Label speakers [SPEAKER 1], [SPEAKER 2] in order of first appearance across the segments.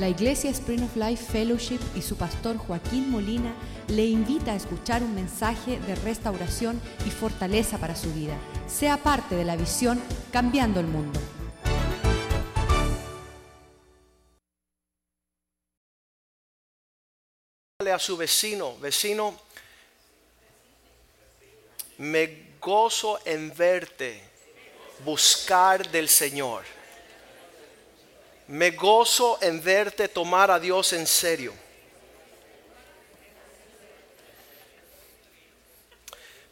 [SPEAKER 1] La Iglesia Spring of Life Fellowship y su pastor Joaquín Molina le invita a escuchar un mensaje de restauración y fortaleza para su vida. Sea parte de la visión Cambiando el Mundo.
[SPEAKER 2] a su vecino, vecino, me gozo en verte buscar del Señor. Me gozo en verte tomar a Dios en serio.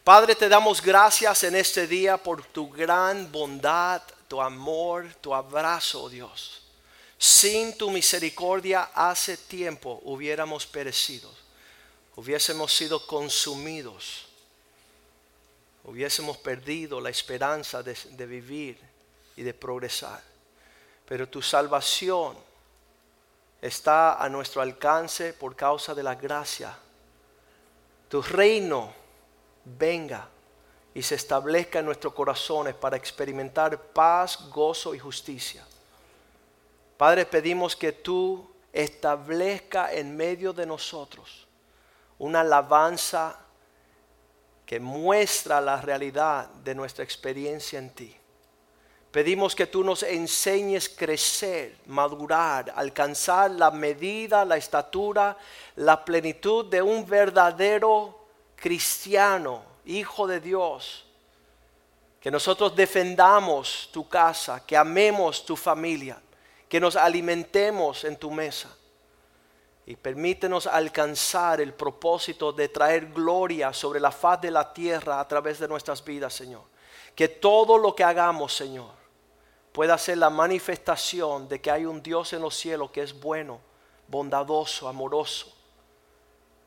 [SPEAKER 2] Padre, te damos gracias en este día por tu gran bondad, tu amor, tu abrazo, oh Dios. Sin tu misericordia hace tiempo hubiéramos perecido, hubiésemos sido consumidos, hubiésemos perdido la esperanza de, de vivir y de progresar pero tu salvación está a nuestro alcance por causa de la gracia. Tu reino venga y se establezca en nuestros corazones para experimentar paz, gozo y justicia. Padre, pedimos que tú establezca en medio de nosotros una alabanza que muestra la realidad de nuestra experiencia en ti. Pedimos que tú nos enseñes crecer, madurar, alcanzar la medida, la estatura, la plenitud de un verdadero cristiano, hijo de Dios. Que nosotros defendamos tu casa, que amemos tu familia, que nos alimentemos en tu mesa. Y permítenos alcanzar el propósito de traer gloria sobre la faz de la tierra a través de nuestras vidas, Señor. Que todo lo que hagamos, Señor, pueda ser la manifestación de que hay un Dios en los cielos que es bueno, bondadoso, amoroso.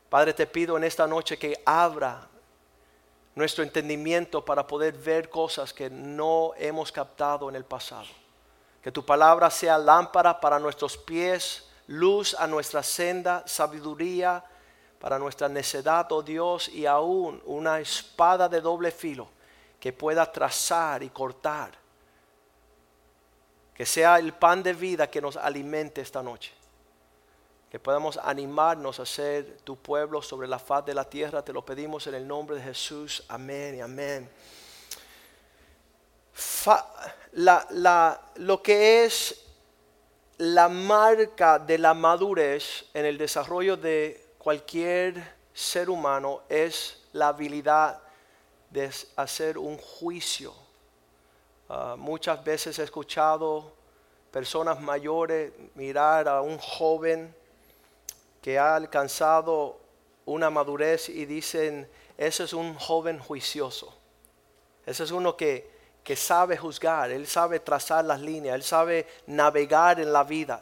[SPEAKER 2] Padre, te pido en esta noche que abra nuestro entendimiento para poder ver cosas que no hemos captado en el pasado. Que tu palabra sea lámpara para nuestros pies, luz a nuestra senda, sabiduría para nuestra necedad, oh Dios, y aún una espada de doble filo que pueda trazar y cortar que sea el pan de vida que nos alimente esta noche. Que podamos animarnos a ser tu pueblo sobre la faz de la tierra. Te lo pedimos en el nombre de Jesús. Amén y amén. lo que es la marca de la madurez en el desarrollo de cualquier ser humano es la habilidad de hacer un juicio Ah, muchas veces he escuchado personas mayores mirar a un joven que ha alcanzado una madurez y dicen, ese es un joven juicioso. Ese es uno que, que sabe juzgar, él sabe trazar las líneas, él sabe navegar en la vida.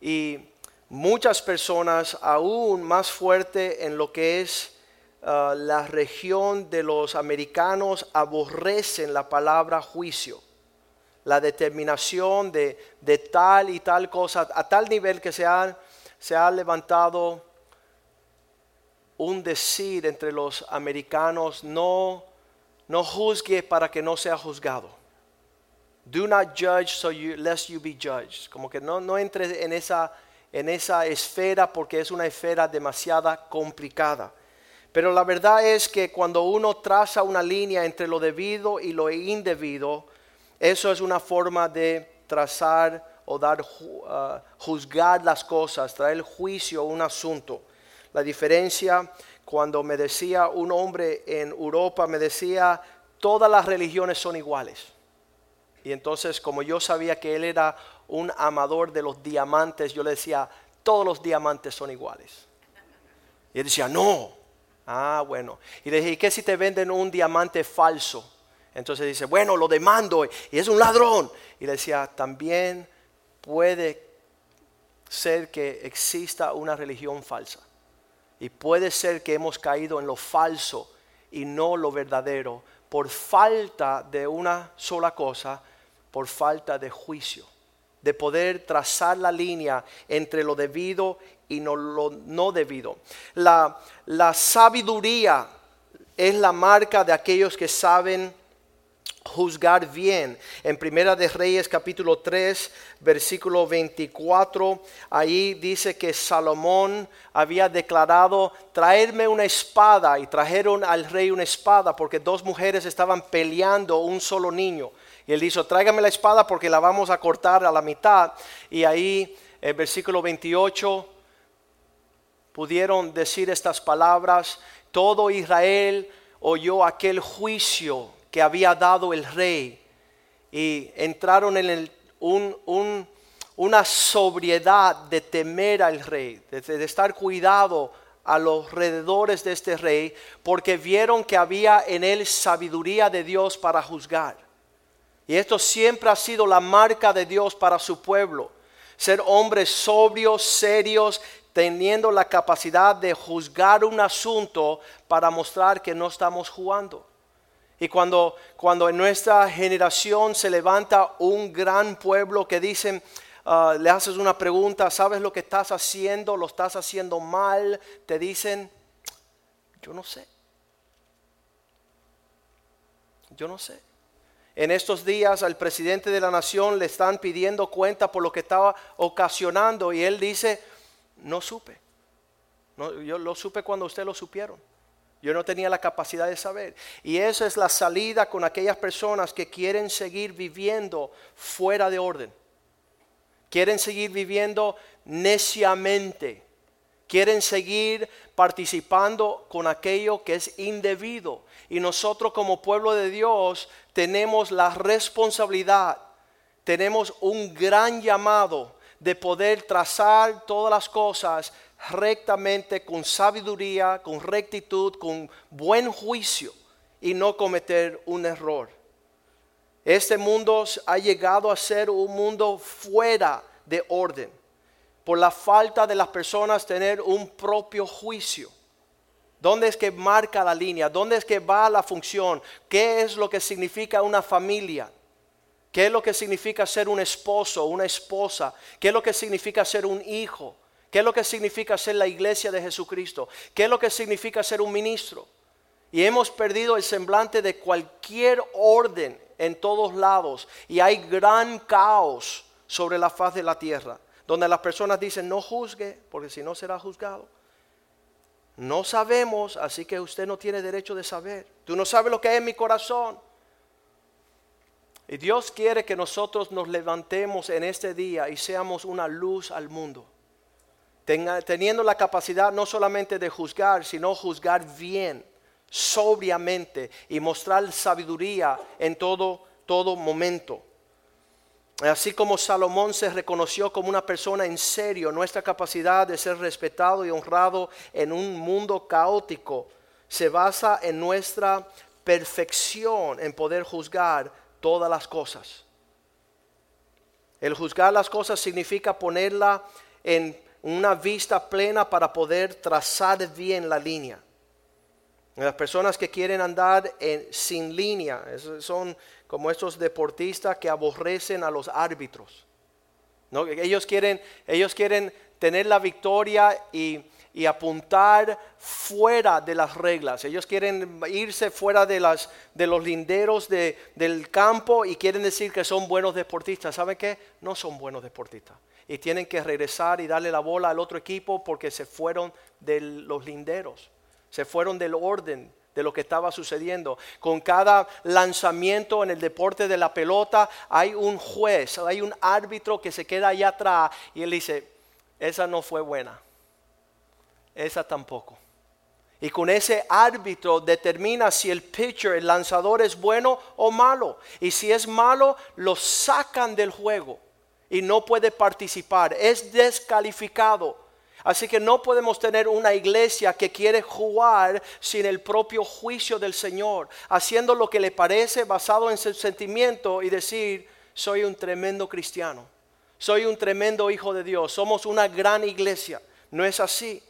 [SPEAKER 2] Y muchas personas aún más fuerte en lo que es Ah, la región de los americanos aborrecen la palabra juicio, la determinación de, tal y tal cosa, a tal nivel que se ha, levantado un decir entre los americanos, no, no juzgue para que no sea juzgado. Do not judge so you, lest you be judged. Como que no, no entre en esa, en esa esfera porque es una esfera demasiado complicada. Pero la verdad es que cuando uno traza una línea entre lo debido y lo indebido, eso es una forma de trazar o dar uh, juzgar las cosas, traer juicio a un asunto. La diferencia cuando me decía un hombre en Europa, me decía, todas las religiones son iguales. Y entonces como yo sabía que él era un amador de los diamantes, yo le decía, todos los diamantes son iguales. Y él decía, no, Ah, bueno. Y le dije, ¿y qué si te venden un diamante falso? Entonces dice, bueno, lo demando y es un ladrón. Y le decía, también puede ser que exista una religión falsa. Y puede ser que hemos caído en lo falso y no lo verdadero por falta de una sola cosa, por falta de juicio, de poder trazar la línea entre lo debido y no lo no debido. La, la sabiduría es la marca de aquellos que saben juzgar bien. En Primera de Reyes capítulo 3, versículo 24, ahí dice que Salomón había declarado, traerme una espada y trajeron al rey una espada porque dos mujeres estaban peleando un solo niño. Y él dijo, tráigame la espada porque la vamos a cortar a la mitad. Y ahí, en versículo 28, pudieron decir estas palabras, todo Israel oyó aquel juicio que había dado el rey y entraron en una sobriedad de temer al rey, de, de estar cuidado a los alrededores de este rey, porque vieron que había en él sabiduría de Dios para juzgar. Y esto siempre ha sido la marca de Dios para su pueblo. Ser hombres sobrios, serios, teniendo la capacidad de juzgar un asunto para mostrar que no estamos jugando. Y cuando, cuando en nuestra generación se levanta un gran pueblo que dicen, ah, le haces una pregunta, ¿sabes lo que estás haciendo? ¿Lo estás haciendo mal? Te dicen, yo no sé. Yo no sé. En estos días al presidente de la nación le están pidiendo cuenta por lo que estaba ocasionando y él dice, no supe. yo lo supe cuando usted lo supieron. Yo no tenía la capacidad de saber. Y esa es la salida con aquellas personas que quieren seguir viviendo fuera de orden. Quieren seguir viviendo neciamente. Quieren seguir participando con aquello que es indebido. Y nosotros como pueblo de Dios tenemos la responsabilidad, tenemos un gran llamado de poder trazar todas las cosas rectamente, con sabiduría, con rectitud, con buen juicio y no cometer un error. Este mundo ha llegado a ser un mundo fuera de orden por la falta de las personas tener un propio juicio. ¿Dónde es que marca la línea? ¿Dónde es que va la función? ¿Qué es lo que significa una familia? ¿Qué es lo que significa ser un esposo, una esposa? ¿Qué es lo que significa ser un hijo? ¿Qué es lo que significa ser la iglesia de Jesucristo? ¿Qué es lo que significa ser un ministro? Y hemos perdido el semblante de cualquier orden en todos lados. Y hay gran caos sobre la faz de la tierra. Donde las personas dicen, no juzgue, porque si no será juzgado. No sabemos, así que usted no tiene derecho de saber. Tú no sabes lo que hay en mi corazón. Dios quiere que nosotros nos levantemos en este día y seamos una luz al mundo teniendo la capacidad no solamente de juzgar, sino juzgar bien, sobriamente y mostrar sabiduría en todo, todo momento. Así como Salomón se reconoció como una persona en serio, nuestra capacidad de ser respetado y honrado en un mundo caótico se basa en nuestra perfección en poder juzgar todas las cosas. El juzgar las cosas significa ponerla en una vista plena para poder trazar bien la línea. Las personas que quieren andar sin línea son como estos deportistas que aborrecen a los árbitros. ¿no? Ellos, quieren, ellos quieren tener la victoria y, apuntar fuera de las reglas. Ellos quieren irse fuera de, las, de los linderos del campo y quieren decir que son buenos deportistas. ¿Saben qué? No son buenos deportistas y tienen que regresar y darle la bola al otro equipo porque se fueron de los linderos, se fueron del orden de lo que estaba sucediendo. Con cada lanzamiento en el deporte de la pelota hay un juez, hay un árbitro que se queda allá atrás y él dice, esa no fue buena, esa tampoco. Y con ese árbitro determina si el pitcher, el lanzador es bueno o malo. Y si es malo, lo sacan del juego y no puede participar, es descalificado. Así que no podemos tener una iglesia que quiere jugar sin el propio juicio del Señor, haciendo lo que le parece basado en su sentimiento y decir, soy un tremendo cristiano, soy un tremendo hijo de Dios, somos una gran iglesia. No es así.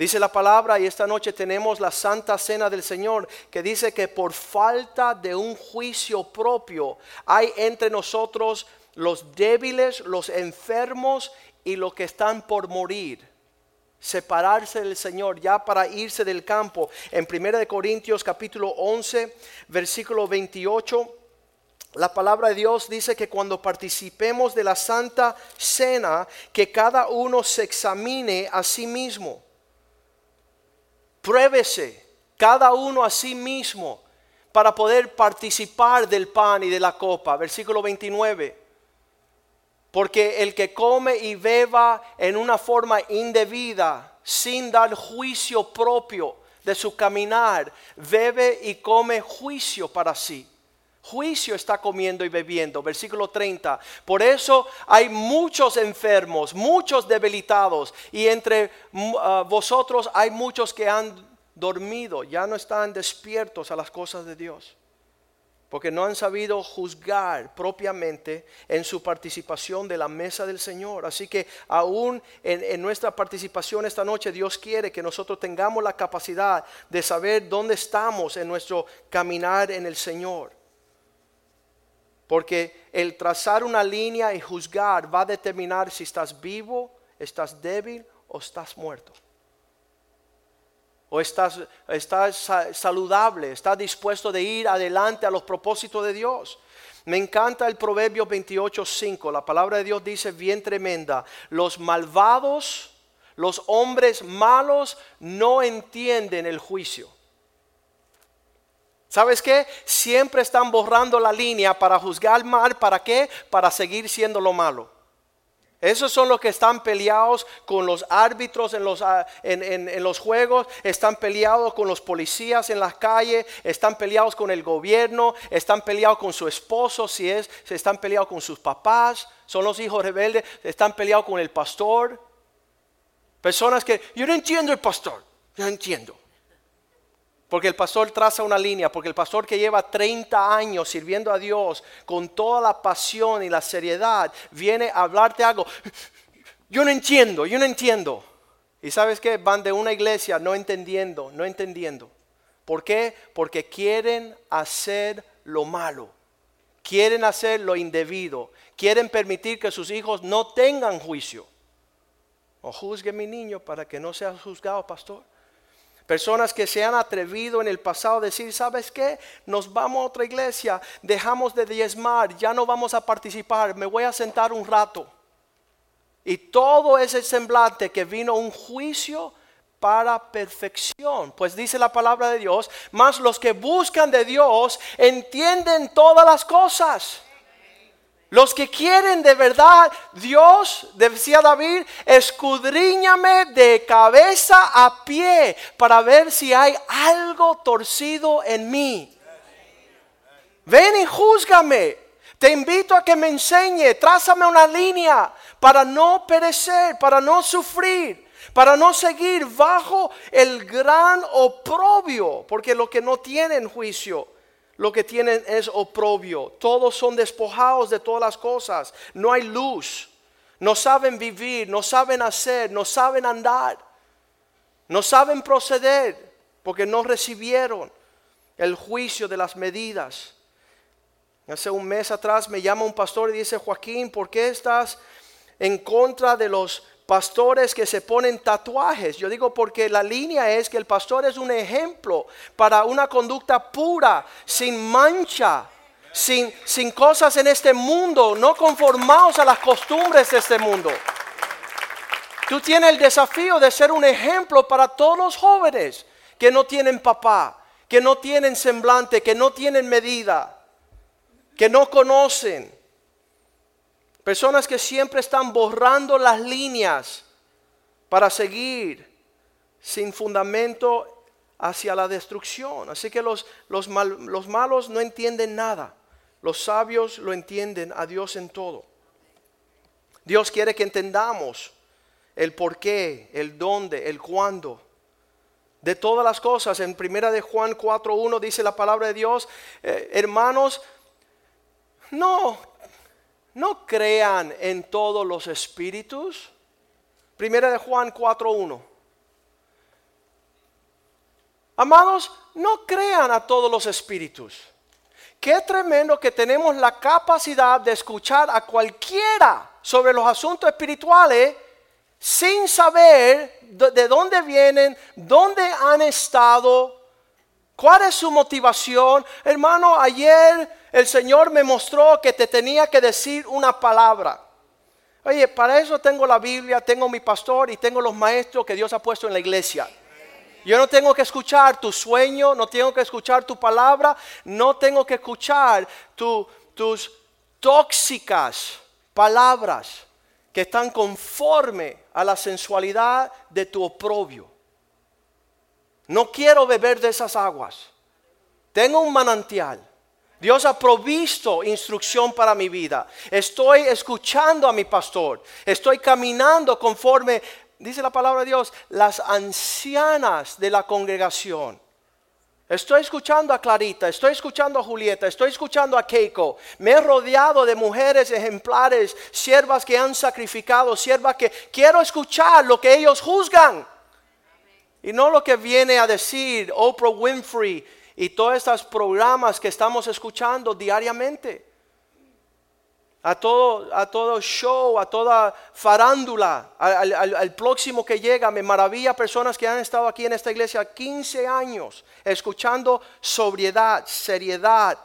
[SPEAKER 2] Dice la palabra y esta noche tenemos la santa cena del Señor que dice que por falta de un juicio propio hay entre nosotros los débiles, los enfermos y los que están por morir. separarse del Señor, ya para irse del campo. En 1 Corintios capítulo 11, versículo 28, la palabra de Dios dice que cuando participemos de la santa cena, que cada uno se examine a sí mismo. Pruébese cada uno a sí mismo para poder participar del pan y de la copa. Versículo 29. Porque el que come y beba en una forma indebida, sin dar juicio propio de su caminar, bebe y come juicio para sí. Juicio está comiendo y bebiendo. Versículo 30. Por eso hay muchos enfermos, muchos debilitados, y entre mm, ah, vosotros hay muchos que han dormido, ya no están despiertos a las cosas de Dios porque no han sabido juzgar propiamente en su participación de la mesa del Señor. Así que aún en, nuestra participación esta noche, Dios quiere que nosotros tengamos la capacidad de saber dónde estamos en nuestro caminar en el Señor. Porque el trazar una línea y juzgar va a determinar si estás vivo, estás débil o estás muerto o estás, estás saludable, estás dispuesto de ir adelante a los propósitos de Dios. Me encanta el Proverbio 28.5. La palabra de Dios dice bien tremenda. Los malvados, los hombres malos no entienden el juicio. ¿Sabes qué? Siempre están borrando la línea para juzgar mal. ¿Para qué? Para seguir siendo lo malo. Esos son los que están peleados con los árbitros en los, ah, en, los, juegos, están peleados con los policías en las calles, están peleados con el gobierno, están peleados con su esposo, si es, se están peleados con sus papás, son los hijos rebeldes, están peleados con el pastor. Personas que, yo no entiendo el pastor, yo no entiendo. Porque el pastor traza una línea, porque el pastor que lleva 30 años sirviendo a Dios con toda la pasión y la seriedad, viene a hablarte algo. Yo no entiendo, yo no entiendo. Y sabes que van de una iglesia no entendiendo, no entendiendo. ¿Por qué? Porque quieren hacer lo malo, quieren hacer lo indebido, quieren permitir que sus hijos no tengan juicio. O juzgue mi niño para que no sea juzgado, pastor. Personas que se han atrevido en el pasado a decir, ¿sabes qué? Nos vamos a otra iglesia, dejamos de diezmar, ya no vamos a participar, me voy a sentar un rato. Y todo ese semblante que vino un juicio para perfección. Pues dice la palabra de Dios, más los que buscan de Dios entienden todas las cosas. Los que quieren de verdad, Dios, decía David, escudriñame de cabeza a pie para ver si hay algo torcido en mí. Ven y júzgame. Te invito a que me enseñe, trázame una línea para no perecer, para no sufrir, para no seguir bajo el gran oprobio, porque lo que no tienen juicio lo que tienen es oprobio. Todos son despojados de todas las cosas. No hay luz. No saben vivir, no saben hacer, no saben andar. No saben proceder porque no recibieron el juicio de las medidas. Hace un mes atrás me llama un pastor y dice, Joaquín, ¿por qué estás en contra de los pastores que se ponen tatuajes. Yo digo porque la línea es que el pastor es un ejemplo para una conducta pura, sin mancha, sin, sin cosas en este mundo, no conformados a las costumbres de este mundo. Tú tienes el desafío de ser un ejemplo para todos los jóvenes que no tienen papá, que no tienen semblante, que no tienen medida, que no conocen. Personas que siempre están borrando las líneas para seguir sin fundamento hacia la destrucción. Así que los, los, los malos no entienden nada. Los sabios lo entienden a Dios en todo. Dios quiere que entendamos el por qué, el dónde, el cuándo. De todas las cosas, en primera de Juan 4.1 dice la palabra de Dios, eh, hermanos, no no crean en todos los espíritus. Primera de Juan 4.1. Amados, no crean a todos los espíritus. Qué tremendo que tenemos la capacidad de escuchar a cualquiera sobre los asuntos espirituales sin saber de, de dónde vienen, dónde han estado, cuál es su motivación. Hermano, ayer el Señor me mostró que te tenía que decir una palabra. Oye, para eso tengo la Biblia, tengo mi pastor y tengo los maestros que Dios ha puesto en la iglesia. Yo no tengo que escuchar tu sueño, no tengo que escuchar tu palabra, no tengo que escuchar tus tóxicas palabras que están conforme a la sensualidad de tu oprobio. No quiero beber de esas aguas. Tengo un manantial. Dios ha provisto instrucción para mi vida. Estoy escuchando a mi pastor. Estoy caminando conforme, dice la palabra de Dios, las ancianas de la congregación. Estoy escuchando a Clarita, estoy escuchando a Julieta, estoy escuchando a Keiko. Me he rodeado de mujeres ejemplares, siervas que han sacrificado, siervas que quiero escuchar lo que ellos juzgan. Y no lo que viene a decir Oprah Winfrey y todos estos programas que estamos escuchando diariamente. A todo, a todo show, a toda farándula, al, próximo que llega. Me maravilla personas que han estado aquí en esta iglesia 15 años escuchando sobriedad, seriedad,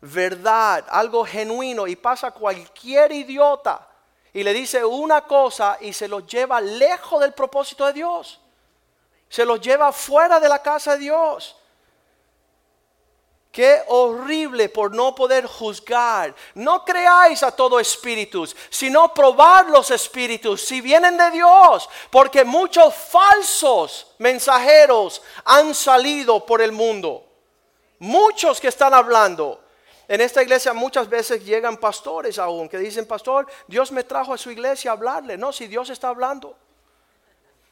[SPEAKER 2] verdad, algo genuino. Y pasa cualquier idiota y le dice una cosa y se los lleva lejos del propósito de Dios. Se los lleva fuera de la casa de Dios. Qué horrible por no poder juzgar. No creáis a todo espíritus, sino probar los espíritus si vienen de Dios, porque muchos falsos mensajeros han salido por el mundo. Muchos que están hablando. En esta iglesia muchas veces llegan pastores aún que dicen, pastor, Dios me trajo a su iglesia a hablarle. No, si Dios está hablando.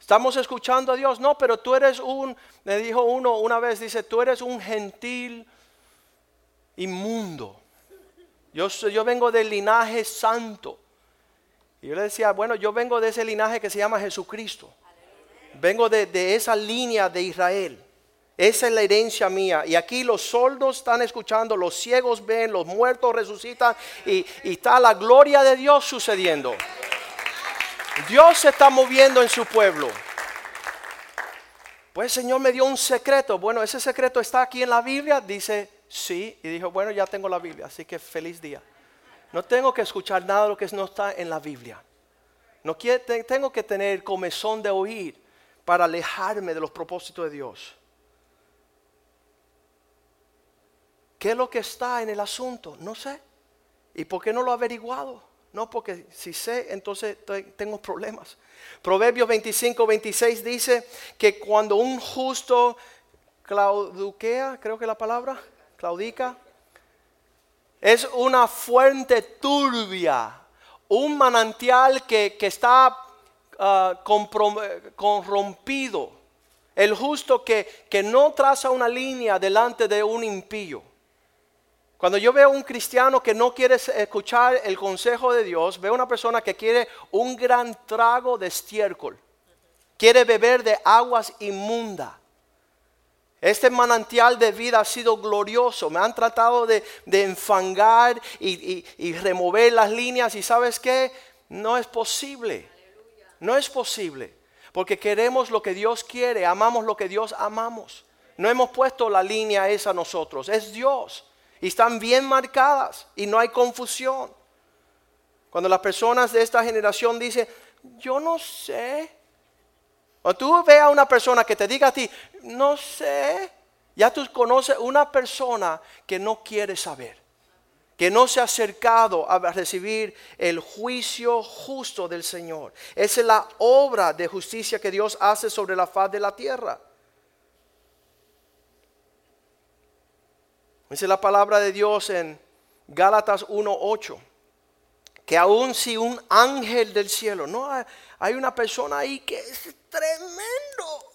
[SPEAKER 2] Estamos escuchando a Dios. No, pero tú eres un, me dijo uno una vez, dice, tú eres un gentil inmundo. Yo, yo vengo del linaje santo. Y yo le decía, bueno, yo vengo de ese linaje que se llama Jesucristo. Vengo de, esa línea de Israel. Esa es la herencia mía. Y aquí los soldos están escuchando, los ciegos ven, los muertos resucitan y, y está la gloria de Dios sucediendo. Dios se está moviendo en su pueblo. Pues el Señor me dio un secreto. Bueno, ese secreto está aquí en la Biblia. Dice Sí, y dijo, bueno, ya tengo la Biblia, así que feliz día. No tengo que escuchar nada de lo que no está en la Biblia. No tengo que tener comezón de oír para alejarme de los propósitos de Dios. ¿Qué es lo que está en el asunto? No sé. ¿Y por qué no lo he averiguado? No, porque si sé, entonces tengo problemas. Proverbios 25, 26 dice que cuando un justo clauduquea, creo que la palabra, Claudica, es una fuente turbia, un manantial que, está ah, corrompido. El justo que, que no traza una línea delante de un impío. Cuando yo veo un cristiano que no quiere escuchar el consejo de Dios, veo una persona que quiere un gran trago de estiércol, quiere beber de aguas inmundas. Este manantial de vida ha sido glorioso. Me han tratado de, enfangar y, remover las líneas. Y sabes qué? No es posible. No es posible. Porque queremos lo que Dios quiere. Amamos lo que Dios amamos. No hemos puesto la línea esa nosotros. Es Dios. Y están bien marcadas. Y no hay confusión. Cuando las personas de esta generación dicen, yo no sé. O tú veas a una persona que te diga a ti, no sé, ya tú conoces una persona que no quiere saber, que no se ha acercado a recibir el juicio justo del Señor. Esa es la obra de justicia que Dios hace sobre la faz de la tierra. Dice la palabra de Dios en Gálatas 1.8, que aun si un ángel del cielo, no hay una persona ahí que es tremendo.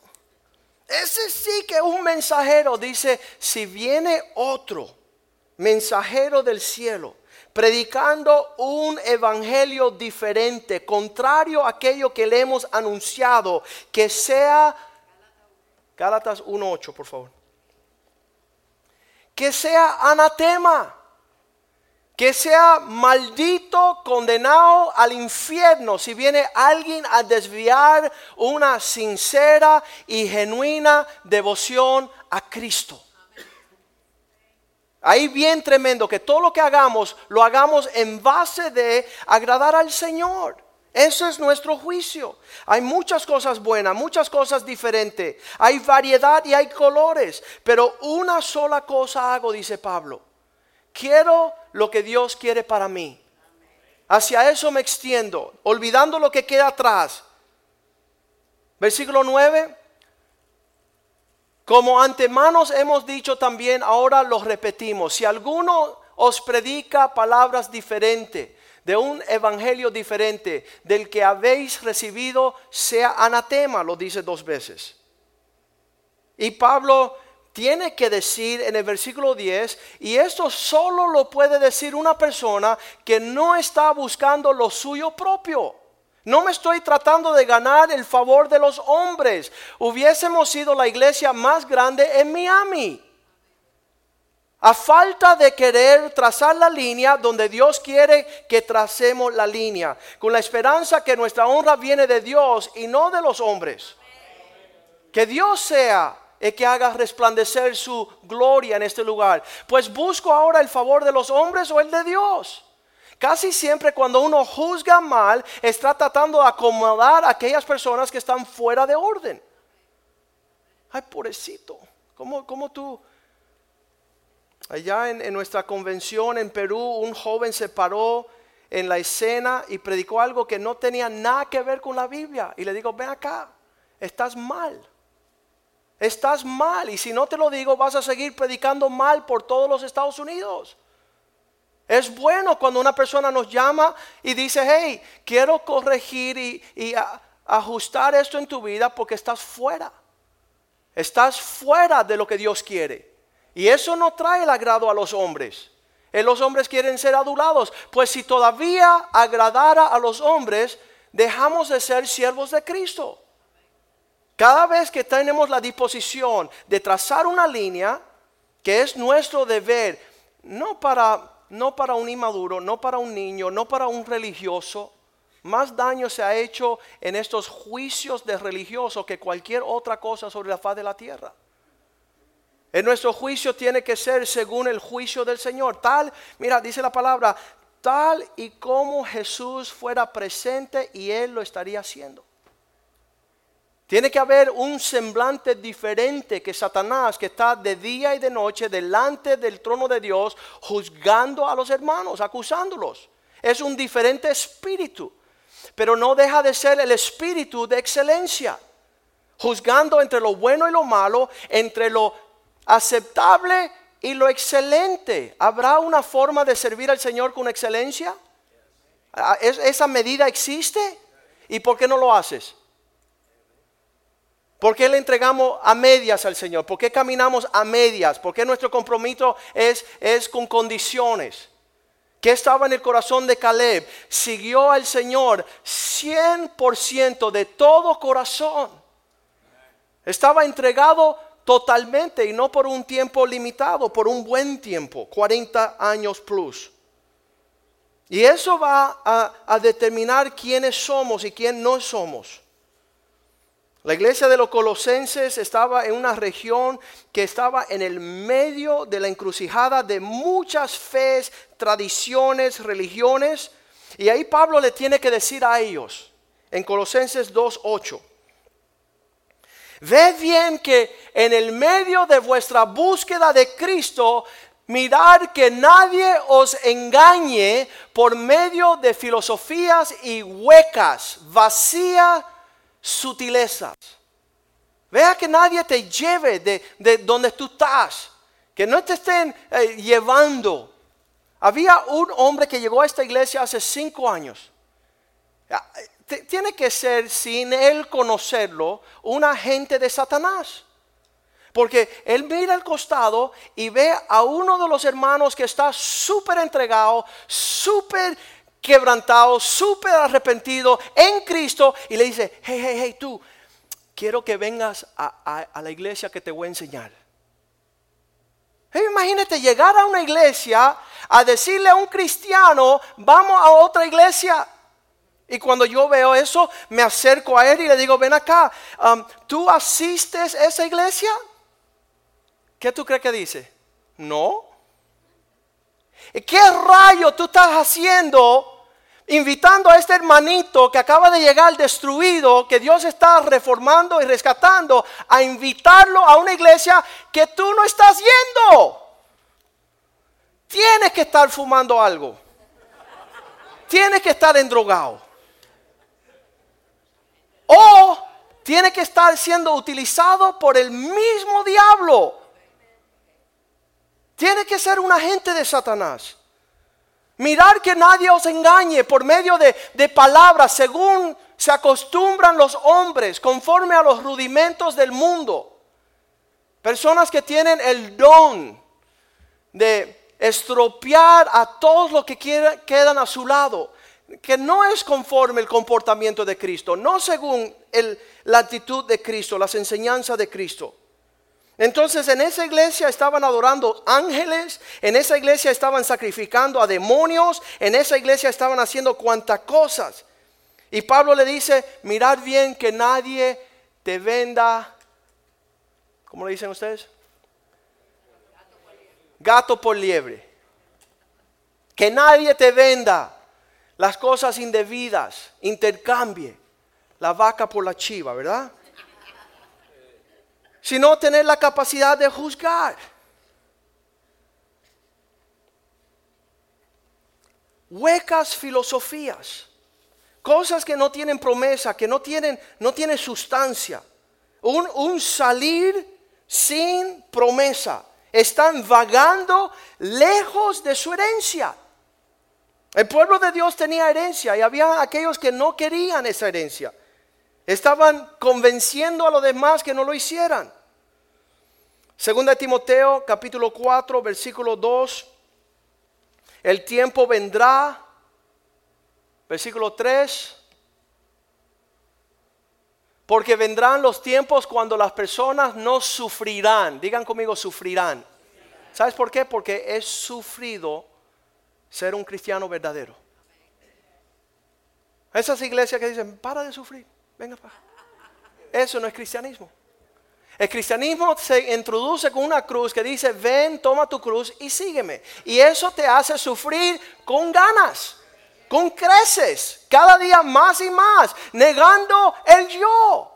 [SPEAKER 2] Ese sí que un mensajero. Dice, si viene otro mensajero del cielo, predicando un evangelio diferente, contrario a aquello que le hemos anunciado, que sea, Gálatas 1.8, por favor, que sea anatema. que sea maldito, condenado al infierno si viene alguien a desviar una sincera y genuina devoción a Cristo. Ahí bien tremendo que todo lo que hagamos lo hagamos en base de agradar al Señor. Eso es nuestro juicio. Hay muchas cosas buenas, muchas cosas diferentes. Hay variedad y hay colores. Pero una sola cosa hago, dice Pablo. Quiero lo que Dios quiere para mí. Hacia eso me extiendo, olvidando lo que queda atrás. Versículo 9. Como antemanos hemos dicho también, ahora lo repetimos. Si alguno os predica palabras diferentes, de un evangelio diferente del que habéis recibido, sea anatema, lo dice dos veces. Y Pablo tiene que decir en el versículo 10, y esto solo lo puede decir una persona que no está buscando lo suyo propio. No me estoy tratando de ganar el favor de los hombres. Hubiésemos sido la iglesia más grande en Miami. A falta de querer trazar la línea donde Dios quiere que tracemos la línea, con la esperanza que nuestra honra viene de Dios y no de los hombres. Que Dios sea el que haga resplandecer su gloria en este lugar. Pues busco ahora el favor de los hombres o el de Dios. Casi siempre cuando uno juzga mal, está tratando de acomodar a aquellas personas que están fuera de orden. Ay, pobrecito, ¿cómo, cómo tú? Allá en, nuestra convención en Perú, un joven se paró en la escena y predicó algo que no tenía nada que ver con la Biblia. Y le digo, ven acá, estás mal. Estás mal y si no te lo digo vas a seguir predicando mal por todos los Estados Unidos. Es bueno cuando una persona nos llama y dice, hey, quiero corregir y, ajustar esto en tu vida porque estás fuera. Estás fuera de lo que Dios quiere. Y eso no trae el agrado a los hombres. Eh, los hombres quieren ser adulados. Pues si todavía agradara a los hombres, dejamos de ser siervos de Cristo. Cada vez que tenemos la disposición de trazar una línea, que es nuestro deber, no para, no para un inmaduro, no para un niño, no para un religioso, más daño se ha hecho en estos juicios de religiosos que cualquier otra cosa sobre la faz de la tierra. En nuestro juicio tiene que ser según el juicio del Señor. Tal, mira, dice la palabra, tal y como Jesús fuera presente y Él lo estaría haciendo. Tiene que haber un semblante diferente que Satanás, que está de día y de noche delante del trono de Dios, juzgando a los hermanos, acusándolos. Es un diferente espíritu, pero no deja de ser el espíritu de excelencia, juzgando entre lo bueno y lo malo, entre lo aceptable y lo excelente. ¿Habrá una forma de servir al Señor con excelencia? Ah, ¿Esa medida existe? ¿Y por qué no lo haces? ¿Por qué le entregamos a medias al Señor? ¿Por qué caminamos a medias? ¿Por qué nuestro compromiso es, es con condiciones? ¿Qué estaba en el corazón de Caleb? Siguió al Señor 100% de todo corazón. Estaba entregado totalmente y no por un tiempo limitado, por un buen tiempo, 40 años plus. Y eso va a, determinar quiénes somos y quién no somos. La iglesia de los colosenses estaba en una región que estaba en el medio de la encrucijada de muchas fees, tradiciones, religiones. Y ahí Pablo le tiene que decir a ellos, en Colosenses 2.8, Ved bien que en el medio de vuestra búsqueda de Cristo, mirad que nadie os engañe por medio de filosofías y huecas, vacías sutilezas. Vea que nadie te lleve de, donde tú estás. Que no te estén eh, llevando. Había un hombre que llegó a esta iglesia hace cinco años. Tiene que ser, sin él conocerlo, un agente de Satanás. Porque él mira al costado y ve a uno de los hermanos que está súper entregado, súper quebrantado, súper arrepentido en Cristo y le dice, hey, hey, hey, tú, quiero que vengas a, la iglesia que te voy a enseñar. Imagínate llegar a una iglesia a decirle a un cristiano, vamos a otra iglesia. Y cuando yo veo eso, me acerco a él y le digo, ven acá, um, ¿tú asistes a esa iglesia? ¿Qué tú crees que dice? No. ¿Qué rayo tú estás haciendo invitando a este hermanito que acaba de llegar destruido, que Dios está reformando y rescatando, a invitarlo a una iglesia que tú no estás yendo? Tienes que estar fumando algo. Tienes que estar endrogado. O tiene que estar siendo utilizado por el mismo diablo. Tiene que ser un agente de Satanás. Mirar que nadie os engañe por medio de, de, palabras según se acostumbran los hombres, conforme a los rudimentos del mundo. Personas que tienen el don de estropear a todos los que quedan a su lado, que no es conforme el comportamiento de Cristo, no según la actitud de Cristo, las enseñanzas de Cristo. Entonces en esa iglesia estaban adorando ángeles, en esa iglesia estaban sacrificando a demonios, en esa iglesia estaban haciendo cuantas cosas. Y Pablo le dice, mirad bien que nadie te venda, ¿cómo le dicen ustedes? Gato por liebre. Que nadie te venda las cosas indebidas, intercambie la vaca por la chiva, ¿verdad? sino tener la capacidad de juzgar. Huecas filosofías, cosas que no tienen promesa, que no tienen, no tienen sustancia. Un, un salir sin promesa. Están vagando lejos de su herencia. El pueblo de Dios tenía herencia y había aquellos que no querían esa herencia. Estaban convenciendo a los demás que no lo hicieran. Segunda Timoteo capítulo 4 versículo 2. El tiempo vendrá. Versículo 3. Porque vendrán los tiempos cuando las personas no sufrirán. Digan conmigo, sufrirán. ¿Sabes por qué? Porque es sufrido ser un cristiano verdadero. Esas iglesias que dicen, para de sufrir. Venga, pa. Eso no es cristianismo. El cristianismo se introduce con una cruz que dice, ven, toma tu cruz y sígueme. Y eso te hace sufrir con ganas, con creces, cada día más y más, negando el yo.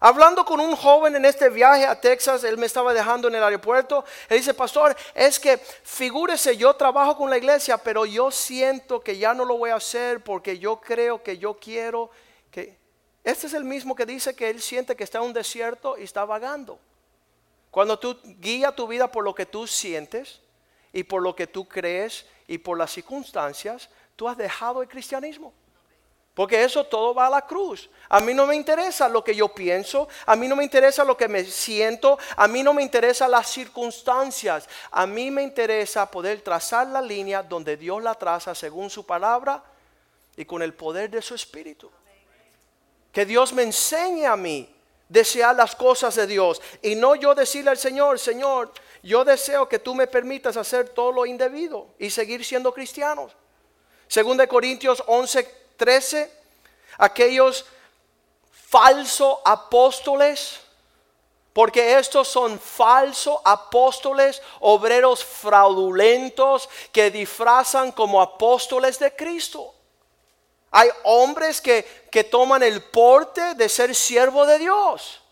[SPEAKER 2] Hablando con un joven en este viaje a Texas, él me estaba dejando en el aeropuerto. Él dice, pastor, es que figúrese, yo trabajo con la iglesia, pero yo siento que ya no lo voy a hacer porque yo creo que yo quiero que este es el mismo que dice que él siente que está en un desierto y está vagando. Cuando tú guías tu vida por lo que tú sientes y por lo que tú crees y por las circunstancias, tú has dejado el cristianismo. Porque eso todo va a la cruz. A mí no me interesa lo que yo pienso, a mí no me interesa lo que me siento, a mí no me interesa las circunstancias. A mí me interesa poder trazar la línea donde Dios la traza según su palabra y con el poder de su espíritu. Que Dios me enseñe a mí desear las cosas de Dios y no yo decirle al Señor, Señor, yo deseo que tú me permitas hacer todo lo indebido y seguir siendo cristianos. Según de Corintios 11, 13, aquellos falsos apóstoles, porque estos son falsos apóstoles, obreros fraudulentos que disfrazan como apóstoles de Cristo. Hay hombres que, toman el porte de ser siervo de Dios,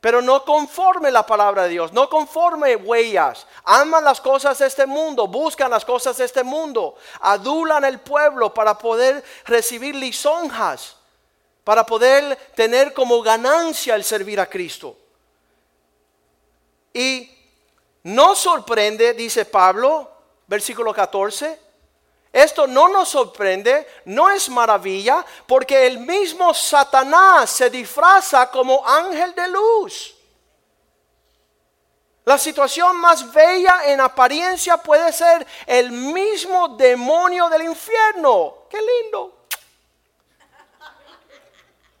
[SPEAKER 2] pero no conforme la palabra de Dios, no conforme huellas. Aman las cosas de este mundo, buscan las cosas de este mundo, adulan el pueblo para poder recibir lisonjas, para poder tener como ganancia el servir a Cristo. Y no sorprende, dice Pablo, versículo 14, esto no nos sorprende, no es maravilla, porque el mismo Satanás se disfraza como ángel de luz. La situación más bella en apariencia puede ser el mismo demonio del infierno. Qué lindo.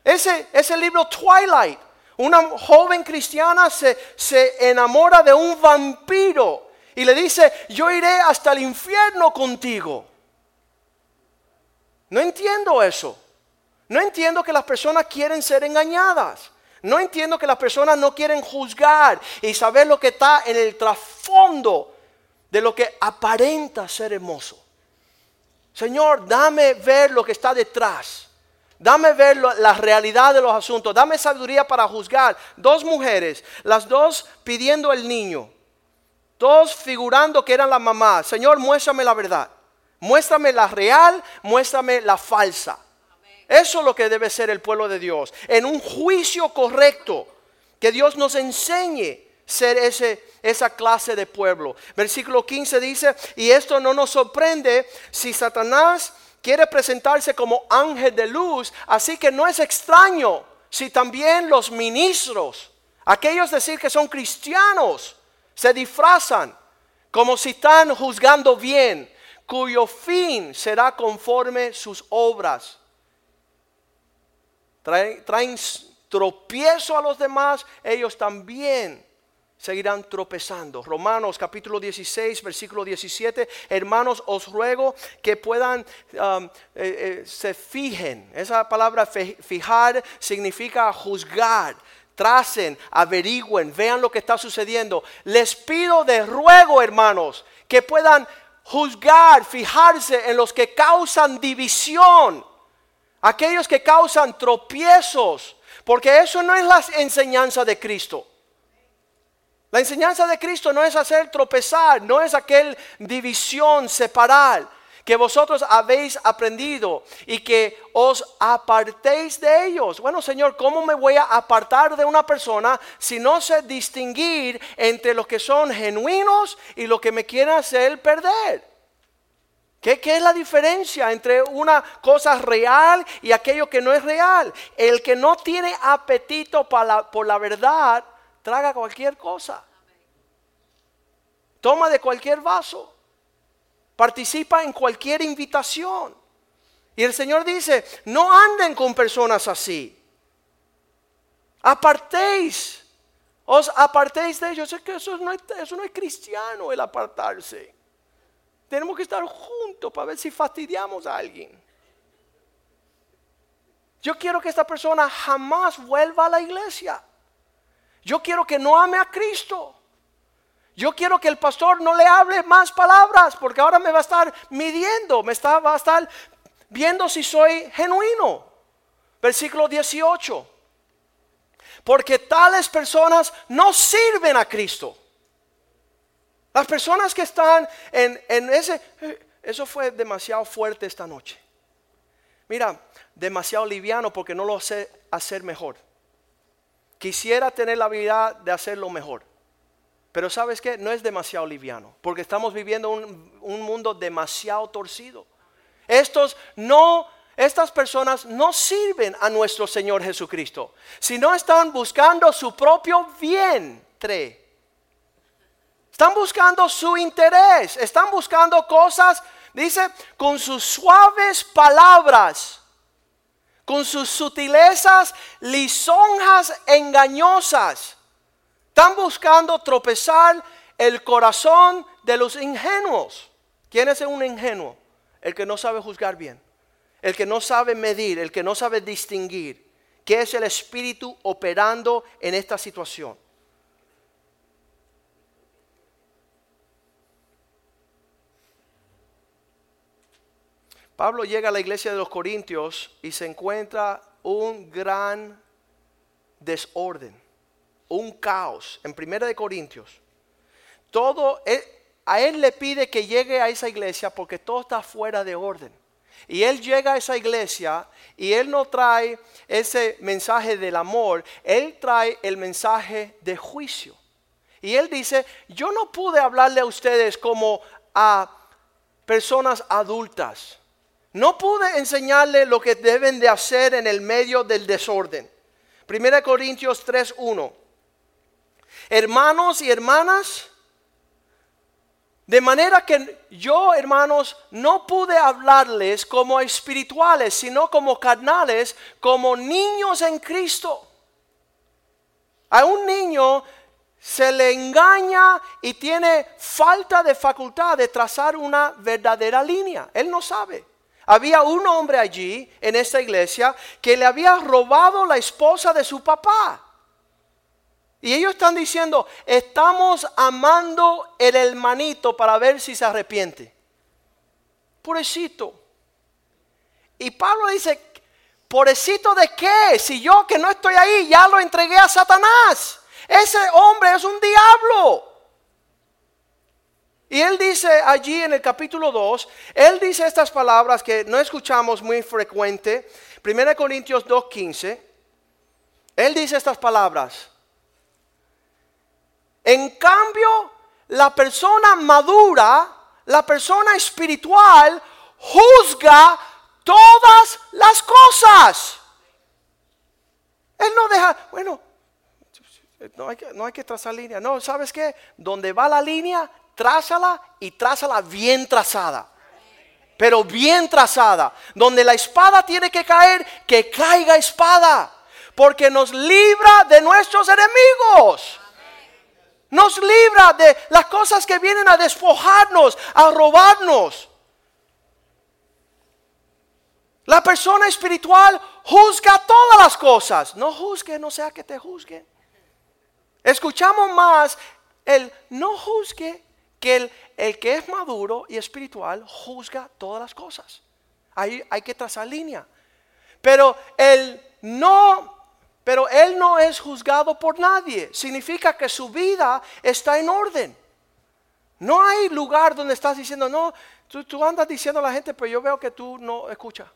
[SPEAKER 2] Ese, ese libro Twilight, Una joven cristiana se, se enamora de un vampiro y le dice, yo iré hasta el infierno contigo. No entiendo eso. No entiendo que las personas quieren ser engañadas. No entiendo que las personas no quieren juzgar y saber lo que está en el trasfondo de lo que aparenta ser hermoso. Señor, dame ver lo que está detrás. Dame ver la realidad de los asuntos. Dame sabiduría para juzgar. Dos mujeres, las dos pidiendo el niño. Dos figurando que eran la mamá. Señor, muéstrame la verdad. Muéstrame la real, muéstrame la falsa. Eso es lo que debe ser el pueblo de Dios. En un juicio correcto. Que Dios nos enseñe ser ese, esa clase de pueblo. Versículo 15 dice, y esto no nos sorprende si Satanás quiere presentarse como ángel de luz, así que no es extraño si también los ministros, aquellos decir que son cristianos, se disfrazan como si están juzgando bien, cuyo fin será conforme sus obras traen, tropiezo a los demás, ellos también seguirán tropezando. Romanos capítulo 16, versículo 17. Hermanos, os ruego que puedan, um, eh, eh, se fijen. Esa palabra fijar significa juzgar. Tracen, averigüen, vean lo que está sucediendo. Les pido de ruego, hermanos, que puedan juzgar, fijarse en los que causan división aquellos que causan tropiezos, porque eso no es la enseñanza de Cristo. La enseñanza de Cristo no es hacer tropezar, no es aquel división, separar, que vosotros habéis aprendido y que os apartéis de ellos. Bueno, Señor, ¿cómo me voy a apartar de una persona si no sé distinguir entre los que son genuinos y los que me quieren hacer perder? ¿Qué, es la diferencia entre una cosa real y aquello que no es real? El que no tiene apetito por la verdad, traga cualquier cosa. Toma de cualquier vaso. Participa en cualquier invitación. Y el Señor dice, no anden con personas así. Apartéis. Os apartéis de ellos. Es que eso no eso no es cristiano el apartarse. Tenemos que estar juntos para ver si fastidiamos a alguien. Yo quiero que esta persona jamás vuelva a la iglesia. Yo quiero que no ame a Cristo. Yo quiero que el pastor no le hable más palabras porque ahora me va a estar midiendo, me está, va a estar viendo si soy genuino. Versículo 18. Porque tales personas no sirven a Cristo. Las personas que están en, ese... Eso fue demasiado fuerte esta noche. Mira, demasiado liviano porque no lo sé hacer mejor. Quisiera tener la habilidad de hacerlo mejor. Pero sabes que no es demasiado liviano, porque estamos viviendo un, un, mundo demasiado torcido. Estos no, estas personas no sirven a nuestro Señor Jesucristo, sino están buscando su propio vientre. Están buscando su interés, están buscando cosas, dice, con sus suaves palabras, con sus sutilezas, lisonjas engañosas. Están buscando tropezar el corazón de los ingenuos. ¿Quién es un ingenuo? El que no sabe juzgar bien, el que no sabe medir, el que no sabe distinguir. ¿Qué es el espíritu operando en esta situación? Pablo llega a la iglesia de los Corintios y se encuentra un gran desorden, un caos en Primera de Corintios. Todo a él le pide que llegue a esa iglesia porque todo está fuera de orden. Y él llega a esa iglesia y él no trae ese mensaje del amor, él trae el mensaje de juicio. Y él dice, yo no pude hablarle a ustedes como a personas adultas. No pude enseñarle lo que deben de hacer en el medio del desorden. 1 Corintios 3:1. Hermanos y hermanas, de manera que yo, hermanos, no pude hablarles como espirituales, sino como carnales, como niños en Cristo. A un niño se le engaña y tiene falta de facultad de trazar una verdadera línea. Él no sabe. Había un hombre allí en esta iglesia que le había robado la esposa de su papá. Y ellos están diciendo, estamos amando el hermanito para ver si se arrepiente. Pobrecito. Y Pablo dice, pobrecito de qué? Si yo que no estoy ahí ya lo entregué a Satanás. Ese hombre es un diablo. Y él dice allí en el capítulo 2, él dice estas palabras que no escuchamos muy frecuente. 1 Corintios 2.15. Él dice estas palabras. En cambio, la persona madura, la persona espiritual, juzga todas las cosas. Él no deja, bueno, no hay que, no hay que trazar línea. No, ¿sabes qué? Donde va la línea, trázala y trázala bien trazada. Pero bien trazada. Donde la espada tiene que caer, que caiga espada. Porque nos libra de nuestros enemigos. Nos libra de las cosas que vienen a despojarnos, a robarnos. La persona espiritual juzga todas las cosas. No juzgue, no sea que te juzgue. Escuchamos más el no juzgue que el, el que es maduro y espiritual juzga todas las cosas. Ahí hay que trazar línea. Pero el no pero él no es juzgado por nadie. Significa que su vida está en orden. No hay lugar donde estás diciendo, no, tú, andas diciendo a la gente, pero yo veo que tú no escuchas.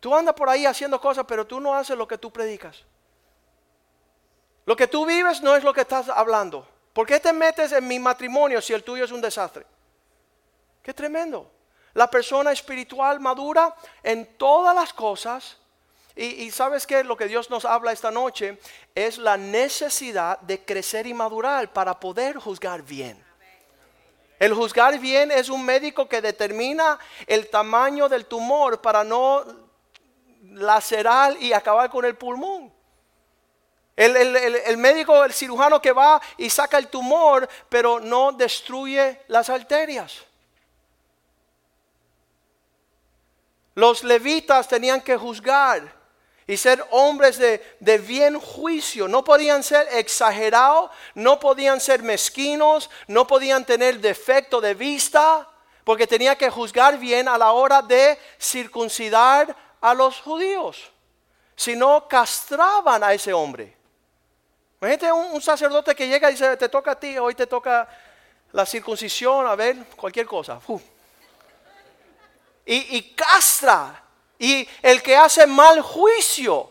[SPEAKER 2] Tú andas por ahí haciendo cosas, pero tú no haces lo que tú predicas. Lo que tú vives no es lo que estás hablando. ¿Por qué te metes en mi matrimonio si el tuyo es un desastre? Qué tremendo. La persona espiritual madura en todas las cosas y, sabes que lo que Dios nos habla esta noche es la necesidad de crecer y madurar para poder juzgar bien. El juzgar bien es un médico que determina el tamaño del tumor para no lacerar y acabar con el pulmón. El, el, médico, el cirujano que va y saca el tumor, pero no destruye las arterias. Los levitas tenían que juzgar y ser hombres de, bien juicio. No podían ser exagerados, no podían ser mezquinos, no podían tener defecto de vista, porque tenía que juzgar bien a la hora de circuncidar a los judíos. Si no, castraban a ese hombre. Imagínate un, un sacerdote que llega y dice, te toca a ti, hoy te toca la circuncisión, a ver, cualquier cosa. Y castra y el que hace mal juicio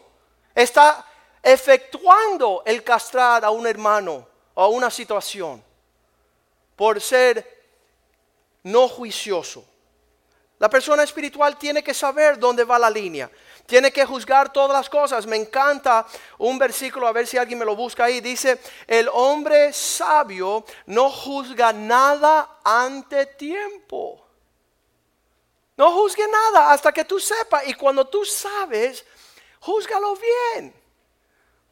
[SPEAKER 2] está efectuando el castrar a un hermano o a una situación por ser no juicioso. La persona espiritual tiene que saber dónde va la línea. Tiene que juzgar todas las cosas. Me encanta un versículo, a ver si alguien me lo busca ahí. Dice, el hombre sabio no juzga nada ante tiempo. No juzgue nada hasta que tú sepas. Y cuando tú sabes, júzgalo bien.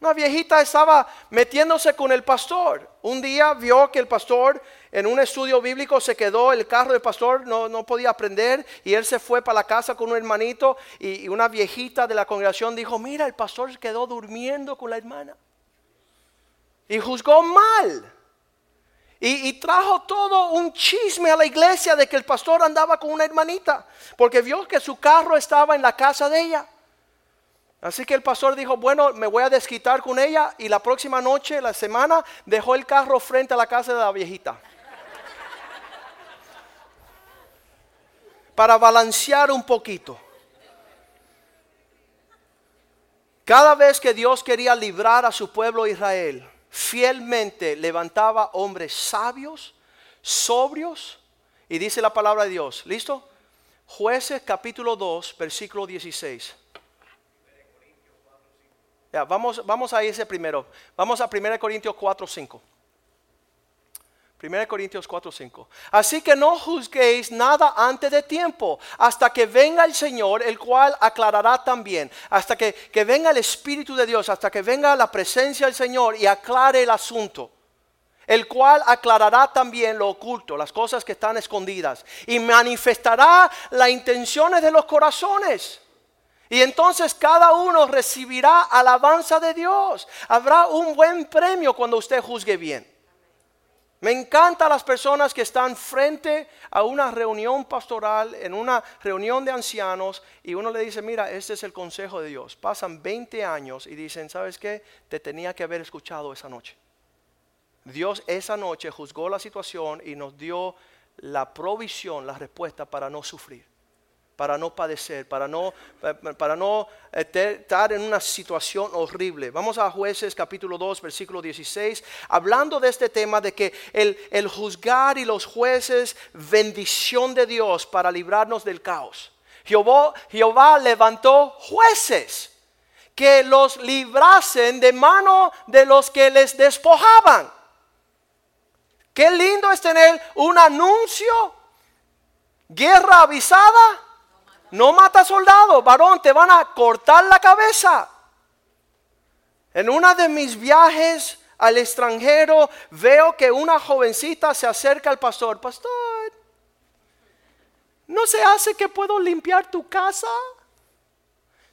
[SPEAKER 2] Una viejita estaba metiéndose con el pastor. Un día vio que el pastor en un estudio bíblico se quedó, el carro del pastor no, no podía aprender y él se fue para la casa con un hermanito y, y una viejita de la congregación dijo, mira, el pastor se quedó durmiendo con la hermana. Y juzgó mal. Y, trajo todo un chisme a la iglesia de que el pastor andaba con una hermanita, porque vio que su carro estaba en la casa de ella. Así que el pastor dijo, bueno, me voy a desquitar con ella y la próxima noche, la semana, dejó el carro frente a la casa de la viejita. Para balancear un poquito. Cada vez que Dios quería librar a su pueblo Israel, fielmente levantaba hombres sabios, sobrios, y dice la palabra de Dios. ¿Listo? Jueces capítulo 2, versículo 16. Ya, vamos, vamos a ese primero. Vamos a 1 Corintios 4, 5. 1 Corintios 4, 5. Así que no juzguéis nada antes de tiempo, hasta que venga el Señor, el cual aclarará también, hasta que, que venga el Espíritu de Dios, hasta que venga la presencia del Señor y aclare el asunto el cual aclarará también lo oculto, las cosas que están escondidas, y manifestará las intenciones de los corazones. Y entonces cada uno recibirá alabanza de Dios. Habrá un buen premio cuando usted juzgue bien. Me encantan las personas que están frente a una reunión pastoral, en una reunión de ancianos, y uno le dice, mira, este es el consejo de Dios. Pasan 20 años y dicen, ¿sabes qué? Te tenía que haber escuchado esa noche. Dios esa noche juzgó la situación y nos dio la provisión, la respuesta para no sufrir para no padecer, para no, para no eh, estar en una situación horrible. Vamos a jueces capítulo 2, versículo 16, hablando de este tema de que el, el juzgar y los jueces, bendición de Dios para librarnos del caos. Jehová, Jehová levantó jueces que los librasen de mano de los que les despojaban. Qué lindo es tener un anuncio, guerra avisada no mata soldado, varón, te van a cortar la cabeza. En una de mis viajes al extranjero veo que una jovencita se acerca al pastor. Pastor, ¿no se hace que puedo limpiar tu casa?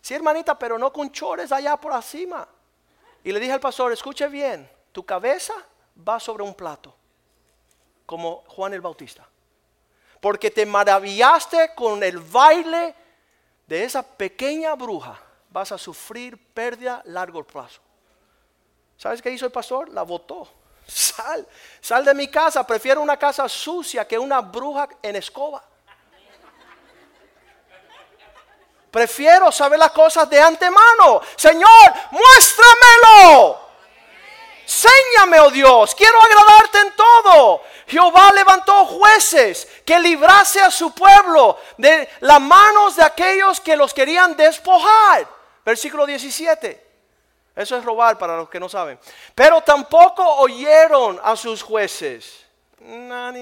[SPEAKER 2] Sí, hermanita, pero no con chores allá por encima. Y le dije al pastor, escuche bien, tu cabeza va sobre un plato, como Juan el Bautista porque te maravillaste con el baile de esa pequeña bruja, vas a sufrir pérdida a largo plazo. ¿Sabes qué hizo el pastor? La votó. Sal, sal de mi casa, prefiero una casa sucia que una bruja en escoba. Prefiero saber las cosas de antemano. Señor, muéstramelo. Séñame, oh Dios, quiero agradarte en todo. Jehová levantó jueces que librase a su pueblo de las manos de aquellos que los querían despojar. Versículo 17. Eso es robar para los que no saben. Pero tampoco oyeron a sus jueces. No,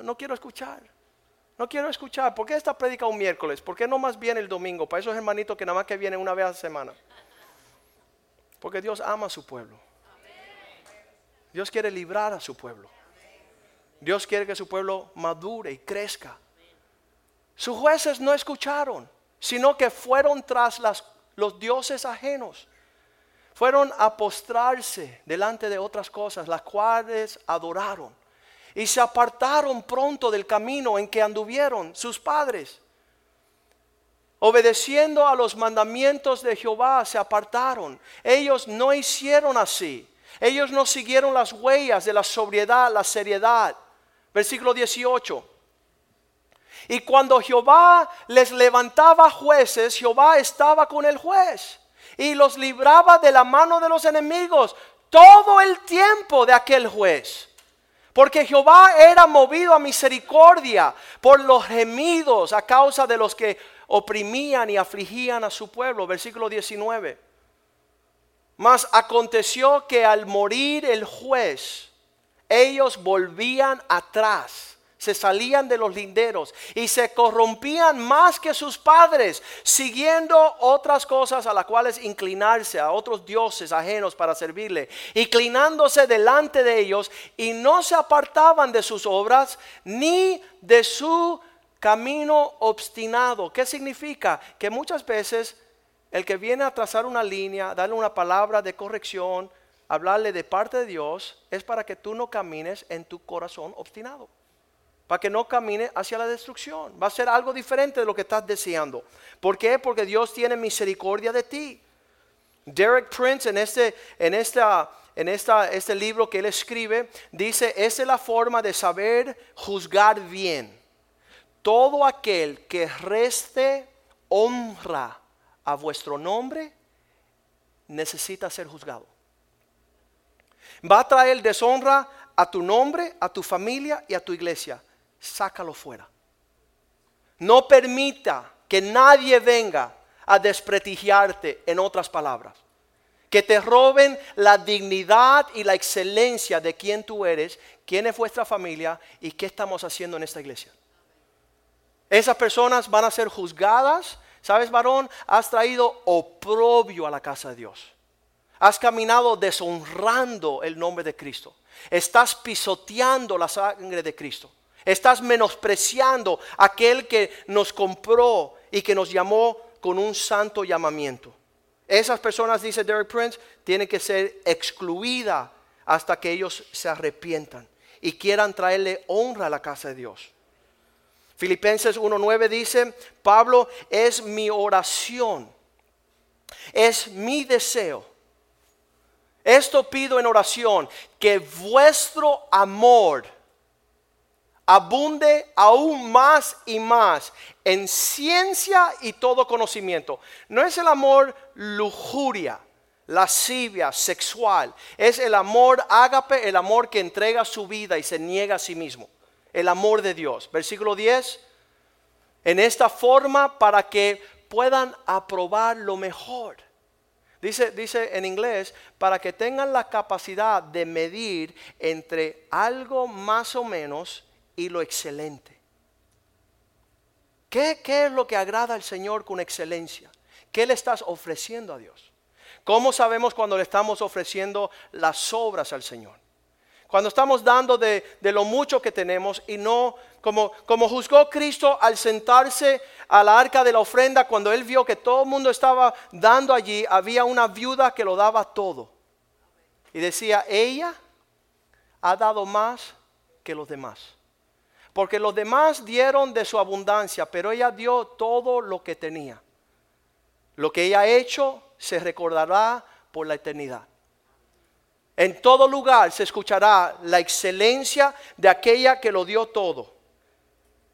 [SPEAKER 2] no, quiero escuchar. No quiero escuchar. ¿Por qué esta predica un miércoles? ¿Por qué no más bien el domingo? Para esos hermanitos que nada más que vienen una vez a la semana. Porque Dios ama a su pueblo. Dios quiere librar a su pueblo. Dios quiere que su pueblo madure y crezca. Sus jueces no escucharon, sino que fueron tras los dioses ajenos. Fueron a postrarse delante de otras cosas, las cuales adoraron. Y se apartaron pronto del camino en que anduvieron sus padres. Obedeciendo a los mandamientos de Jehová, se apartaron. Ellos no hicieron así. Ellos no siguieron las huellas de la sobriedad, la seriedad. Versículo 18. Y cuando Jehová les levantaba jueces, Jehová estaba con el juez y los libraba de la mano de los enemigos todo el tiempo de aquel juez. Porque Jehová era movido a misericordia por los gemidos a causa de los que oprimían y afligían a su pueblo. Versículo 19. Mas aconteció que al morir el juez, ellos volvían atrás, se salían de los linderos y se corrompían más que sus padres, siguiendo otras cosas a las cuales inclinarse, a otros dioses ajenos para servirle, inclinándose delante de ellos y no se apartaban de sus obras ni de su camino obstinado. ¿Qué significa? Que muchas veces el que viene a trazar una línea, darle una palabra de corrección, hablarle de parte de Dios, es para que tú no camines en tu corazón obstinado. Para que no camine hacia la destrucción. Va a ser algo diferente de lo que estás deseando. ¿Por qué? Porque Dios tiene misericordia de ti. Derek Prince en este, en esta, en esta, este libro que él escribe, dice, esa es la forma de saber juzgar bien. Todo aquel que reste honra a vuestro nombre necesita ser juzgado. Va a traer deshonra a tu nombre, a tu familia y a tu iglesia. Sácalo fuera. No permita que nadie venga a desprestigiarte en otras palabras. que te roben la dignidad y la excelencia de quién tú eres, quién es vuestra familia y qué estamos haciendo en esta iglesia. Esas personas van a ser juzgadas. ¿Sabes, varón? Has traído oprobio a la casa de Dios. Has caminado deshonrando el nombre de Cristo. Estás pisoteando la sangre de Cristo. Estás menospreciando aquel que nos compró y que nos llamó con un santo llamamiento. Esas personas, dice Derek Prince, tienen que ser excluidas hasta que ellos se arrepientan y quieran traerle honra a la casa de Dios. Filipenses 1.9 dice, Pablo, es mi oración, es mi deseo. Esto pido en oración, que vuestro amor abunde aún más y más en ciencia y todo conocimiento. No es el amor lujuria, lascivia, sexual. Es el amor ágape, el amor que entrega su vida y se niega a sí mismo. El amor de Dios. Versículo 10. En esta forma para que puedan aprobar lo mejor. Dice, dice en inglés, para que tengan la capacidad de medir entre algo más o menos y lo excelente. ¿Qué, ¿Qué, es lo que agrada al Señor con excelencia? ¿Qué le estás ofreciendo a Dios? ¿Cómo sabemos cuando le estamos ofreciendo las obras al Señor? Cuando estamos dando de, lo mucho que tenemos y no como, como juzgó Cristo al sentarse a la arca de la ofrenda cuando él vio que todo el mundo estaba dando allí, había una viuda que lo daba todo. Y decía, ella ha dado más que los demás. Porque los demás dieron de su abundancia, pero ella dio todo lo que tenía. Lo que ella ha hecho se recordará por la eternidad. En todo lugar se escuchará la excelencia de aquella que lo dio todo.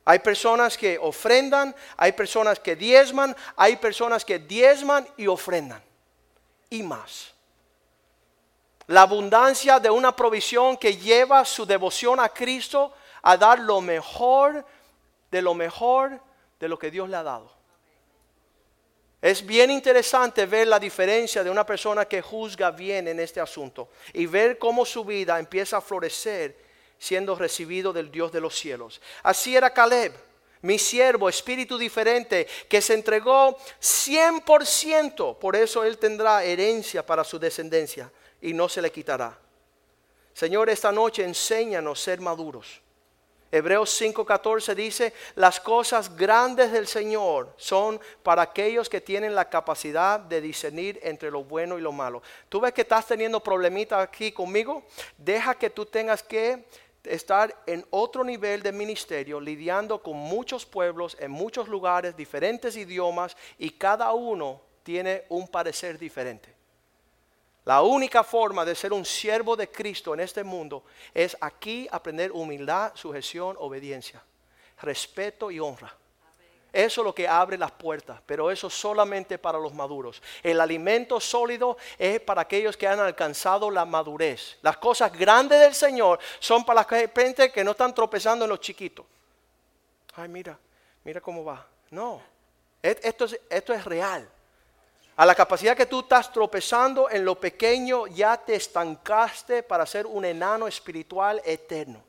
[SPEAKER 2] Hay personas que ofrendan, hay personas que diezman, hay personas que diezman y ofrendan. Y más. La abundancia de una provisión que lleva su devoción a Cristo a dar lo mejor de lo mejor de lo que Dios le ha dado. Es bien interesante ver la diferencia de una persona que juzga bien en este asunto y ver cómo su vida empieza a florecer siendo recibido del Dios de los cielos. Así era Caleb, mi siervo, espíritu diferente, que se entregó 100%, por eso él tendrá herencia para su descendencia y no se le quitará. Señor, esta noche enséñanos ser maduros Hebreos 5:14 dice, las cosas grandes del Señor son para aquellos que tienen la capacidad de discernir entre lo bueno y lo malo. Tú ves que estás teniendo problemitas aquí conmigo, deja que tú tengas que estar en otro nivel de ministerio, lidiando con muchos pueblos, en muchos lugares, diferentes idiomas, y cada uno tiene un parecer diferente. La única forma de ser un siervo de Cristo en este mundo es aquí aprender humildad, sujeción, obediencia, respeto y honra. Eso es lo que abre las puertas, pero eso solamente para los maduros. El alimento sólido es para aquellos que han alcanzado la madurez. Las cosas grandes del Señor son para la gente que no están tropezando en los chiquitos. Ay, mira, mira cómo va. No, esto es, esto es real. A la capacidad que tú estás tropezando en lo pequeño, ya te estancaste para ser un enano espiritual eterno.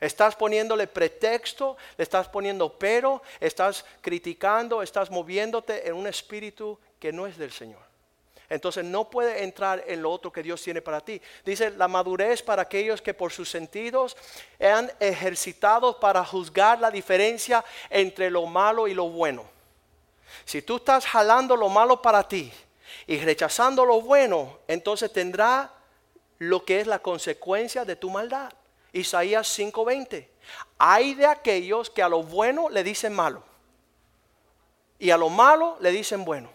[SPEAKER 2] Estás poniéndole pretexto, le estás poniendo pero, estás criticando, estás moviéndote en un espíritu que no es del Señor. Entonces no puede entrar en lo otro que Dios tiene para ti. Dice la madurez para aquellos que por sus sentidos han ejercitado para juzgar la diferencia entre lo malo y lo bueno. Si tú estás jalando lo malo para ti y rechazando lo bueno, entonces tendrá lo que es la consecuencia de tu maldad. Isaías 5:20. Hay de aquellos que a lo bueno le dicen malo y a lo malo le dicen bueno.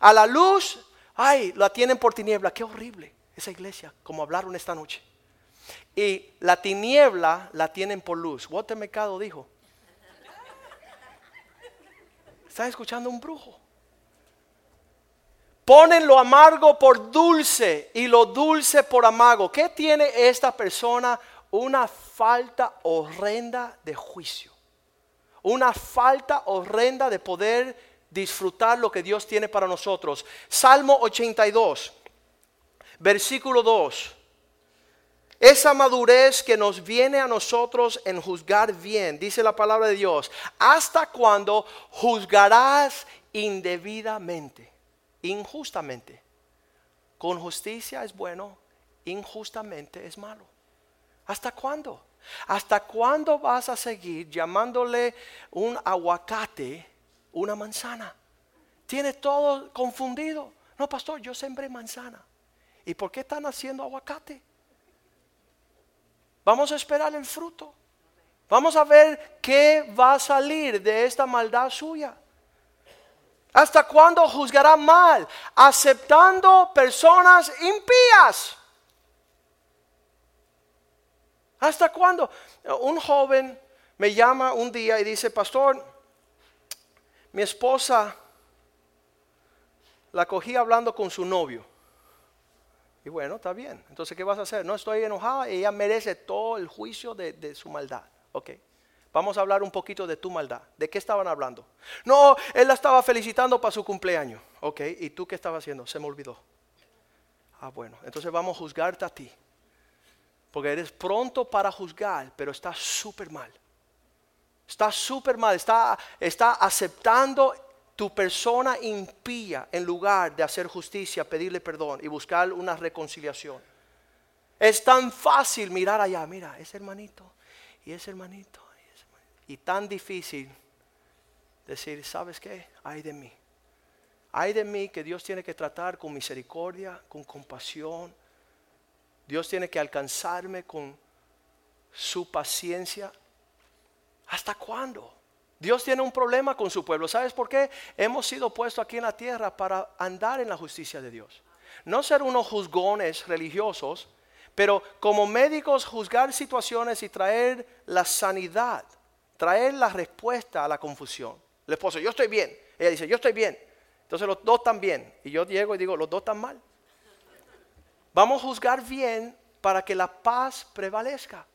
[SPEAKER 2] A la luz, ay, la tienen por tiniebla. Qué horrible esa iglesia, como hablaron esta noche. Y la tiniebla la tienen por luz. Walter Mercado dijo, Estás escuchando un brujo. Ponen lo amargo por dulce y lo dulce por amargo. ¿Qué tiene esta persona? Una falta horrenda de juicio. Una falta horrenda de poder disfrutar lo que Dios tiene para nosotros. Salmo 82, versículo 2. Esa madurez que nos viene a nosotros en juzgar bien, dice la palabra de Dios, hasta cuando juzgarás indebidamente, injustamente. Con justicia es bueno, injustamente es malo. ¿Hasta cuándo? ¿Hasta cuándo vas a seguir llamándole un aguacate una manzana? Tiene todo confundido. No, pastor, yo sembré manzana. ¿Y por qué están haciendo aguacate? Vamos a esperar el fruto. Vamos a ver qué va a salir de esta maldad suya. ¿Hasta cuándo juzgará mal? Aceptando personas impías. ¿Hasta cuándo? Un joven me llama un día y dice, pastor, mi esposa la cogí hablando con su novio. Y bueno, está bien. Entonces, ¿qué vas a hacer? No estoy enojada, ella merece todo el juicio de, su maldad. Ok. Vamos a hablar un poquito de tu maldad. ¿De qué estaban hablando? No, él la estaba felicitando para su cumpleaños. Ok, ¿y tú qué estabas haciendo? Se me olvidó. Ah, bueno, entonces vamos a juzgarte a ti. Porque eres pronto para juzgar, pero está súper mal. Está súper mal. Está, está aceptando tu persona impía en lugar de hacer justicia, pedirle perdón y buscar una reconciliación. Es tan fácil mirar allá, mira, ese hermanito y ese hermanito y, y tan difícil decir, ¿sabes qué? Hay de mí. Hay de mí que Dios tiene que tratar con misericordia, con compasión, Dios tiene que alcanzarme con su paciencia. ¿Hasta cuándo? Dios tiene un problema con su pueblo. ¿Sabes por qué? Hemos sido puestos aquí en la tierra para andar en la justicia de Dios. No ser unos juzgones religiosos, pero como médicos juzgar situaciones y traer la sanidad, traer la respuesta a la confusión. El esposo, yo estoy bien. Ella dice, yo estoy bien. Entonces los dos están bien. Y yo llego y digo, los dos están mal. Vamos a juzgar bien para que la paz prevalezca,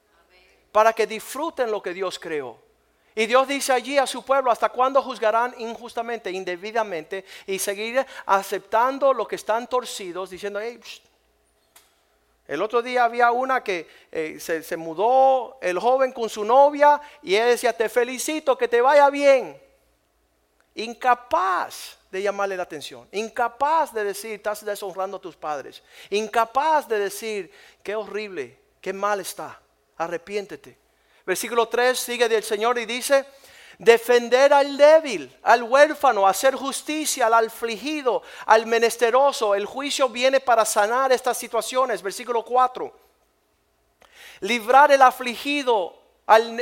[SPEAKER 2] para que disfruten lo que Dios creó. Y Dios dice allí a su pueblo, ¿hasta cuándo juzgarán injustamente, indebidamente y seguir aceptando lo que están torcidos, diciendo, el otro día había una que eh, se, se, mudó el joven con su novia y él decía, te felicito, que te vaya bien. Incapaz de llamarle la atención, incapaz de decir, estás deshonrando a tus padres, incapaz de decir, qué horrible, qué mal está, arrepiéntete. Versículo 3 sigue del Señor y dice, defender al débil, al huérfano, hacer justicia al afligido, al menesteroso. El juicio viene para sanar estas situaciones. Versículo 4. Librar el afligido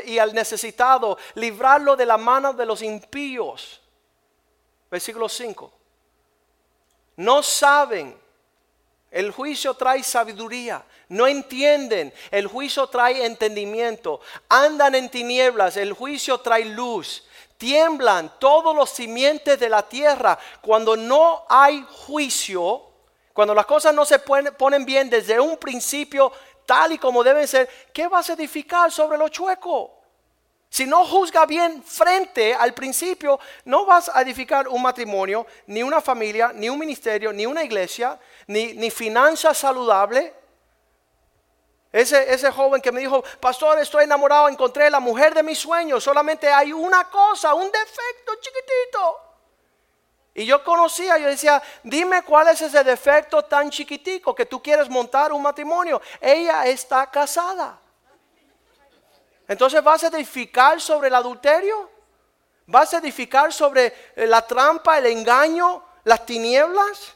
[SPEAKER 2] y al necesitado, librarlo de la mano de los impíos. Versículo 5. No saben. El juicio trae sabiduría. No entienden. El juicio trae entendimiento. Andan en tinieblas. El juicio trae luz. Tiemblan todos los simientes de la tierra. Cuando no hay juicio, cuando las cosas no se ponen bien desde un principio tal y como deben ser, ¿qué vas a edificar sobre lo chueco? Si no juzga bien frente al principio, no vas a edificar un matrimonio, ni una familia, ni un ministerio, ni una iglesia, ni, ni finanzas saludables. Ese, ese joven que me dijo, pastor, estoy enamorado, encontré la mujer de mis sueños, solamente hay una cosa, un defecto chiquitito. Y yo conocía, yo decía, dime cuál es ese defecto tan chiquitico que tú quieres montar un matrimonio. Ella está casada. Entonces vas a edificar sobre el adulterio, vas a edificar sobre eh, la trampa, el engaño, las tinieblas.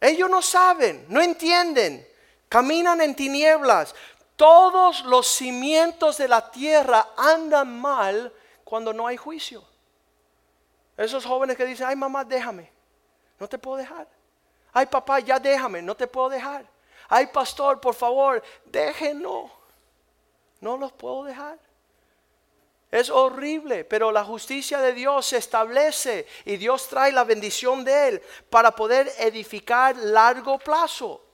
[SPEAKER 2] Ellos no saben, no entienden, caminan en tinieblas. Todos los cimientos de la tierra andan mal cuando no hay juicio. Esos jóvenes que dicen, ay mamá, déjame, no te puedo dejar. Ay papá, ya déjame, no te puedo dejar. Ay pastor, por favor, déjenlo. No los puedo dejar. Es horrible, pero la justicia de Dios se establece y Dios trae la bendición de Él para poder edificar largo plazo.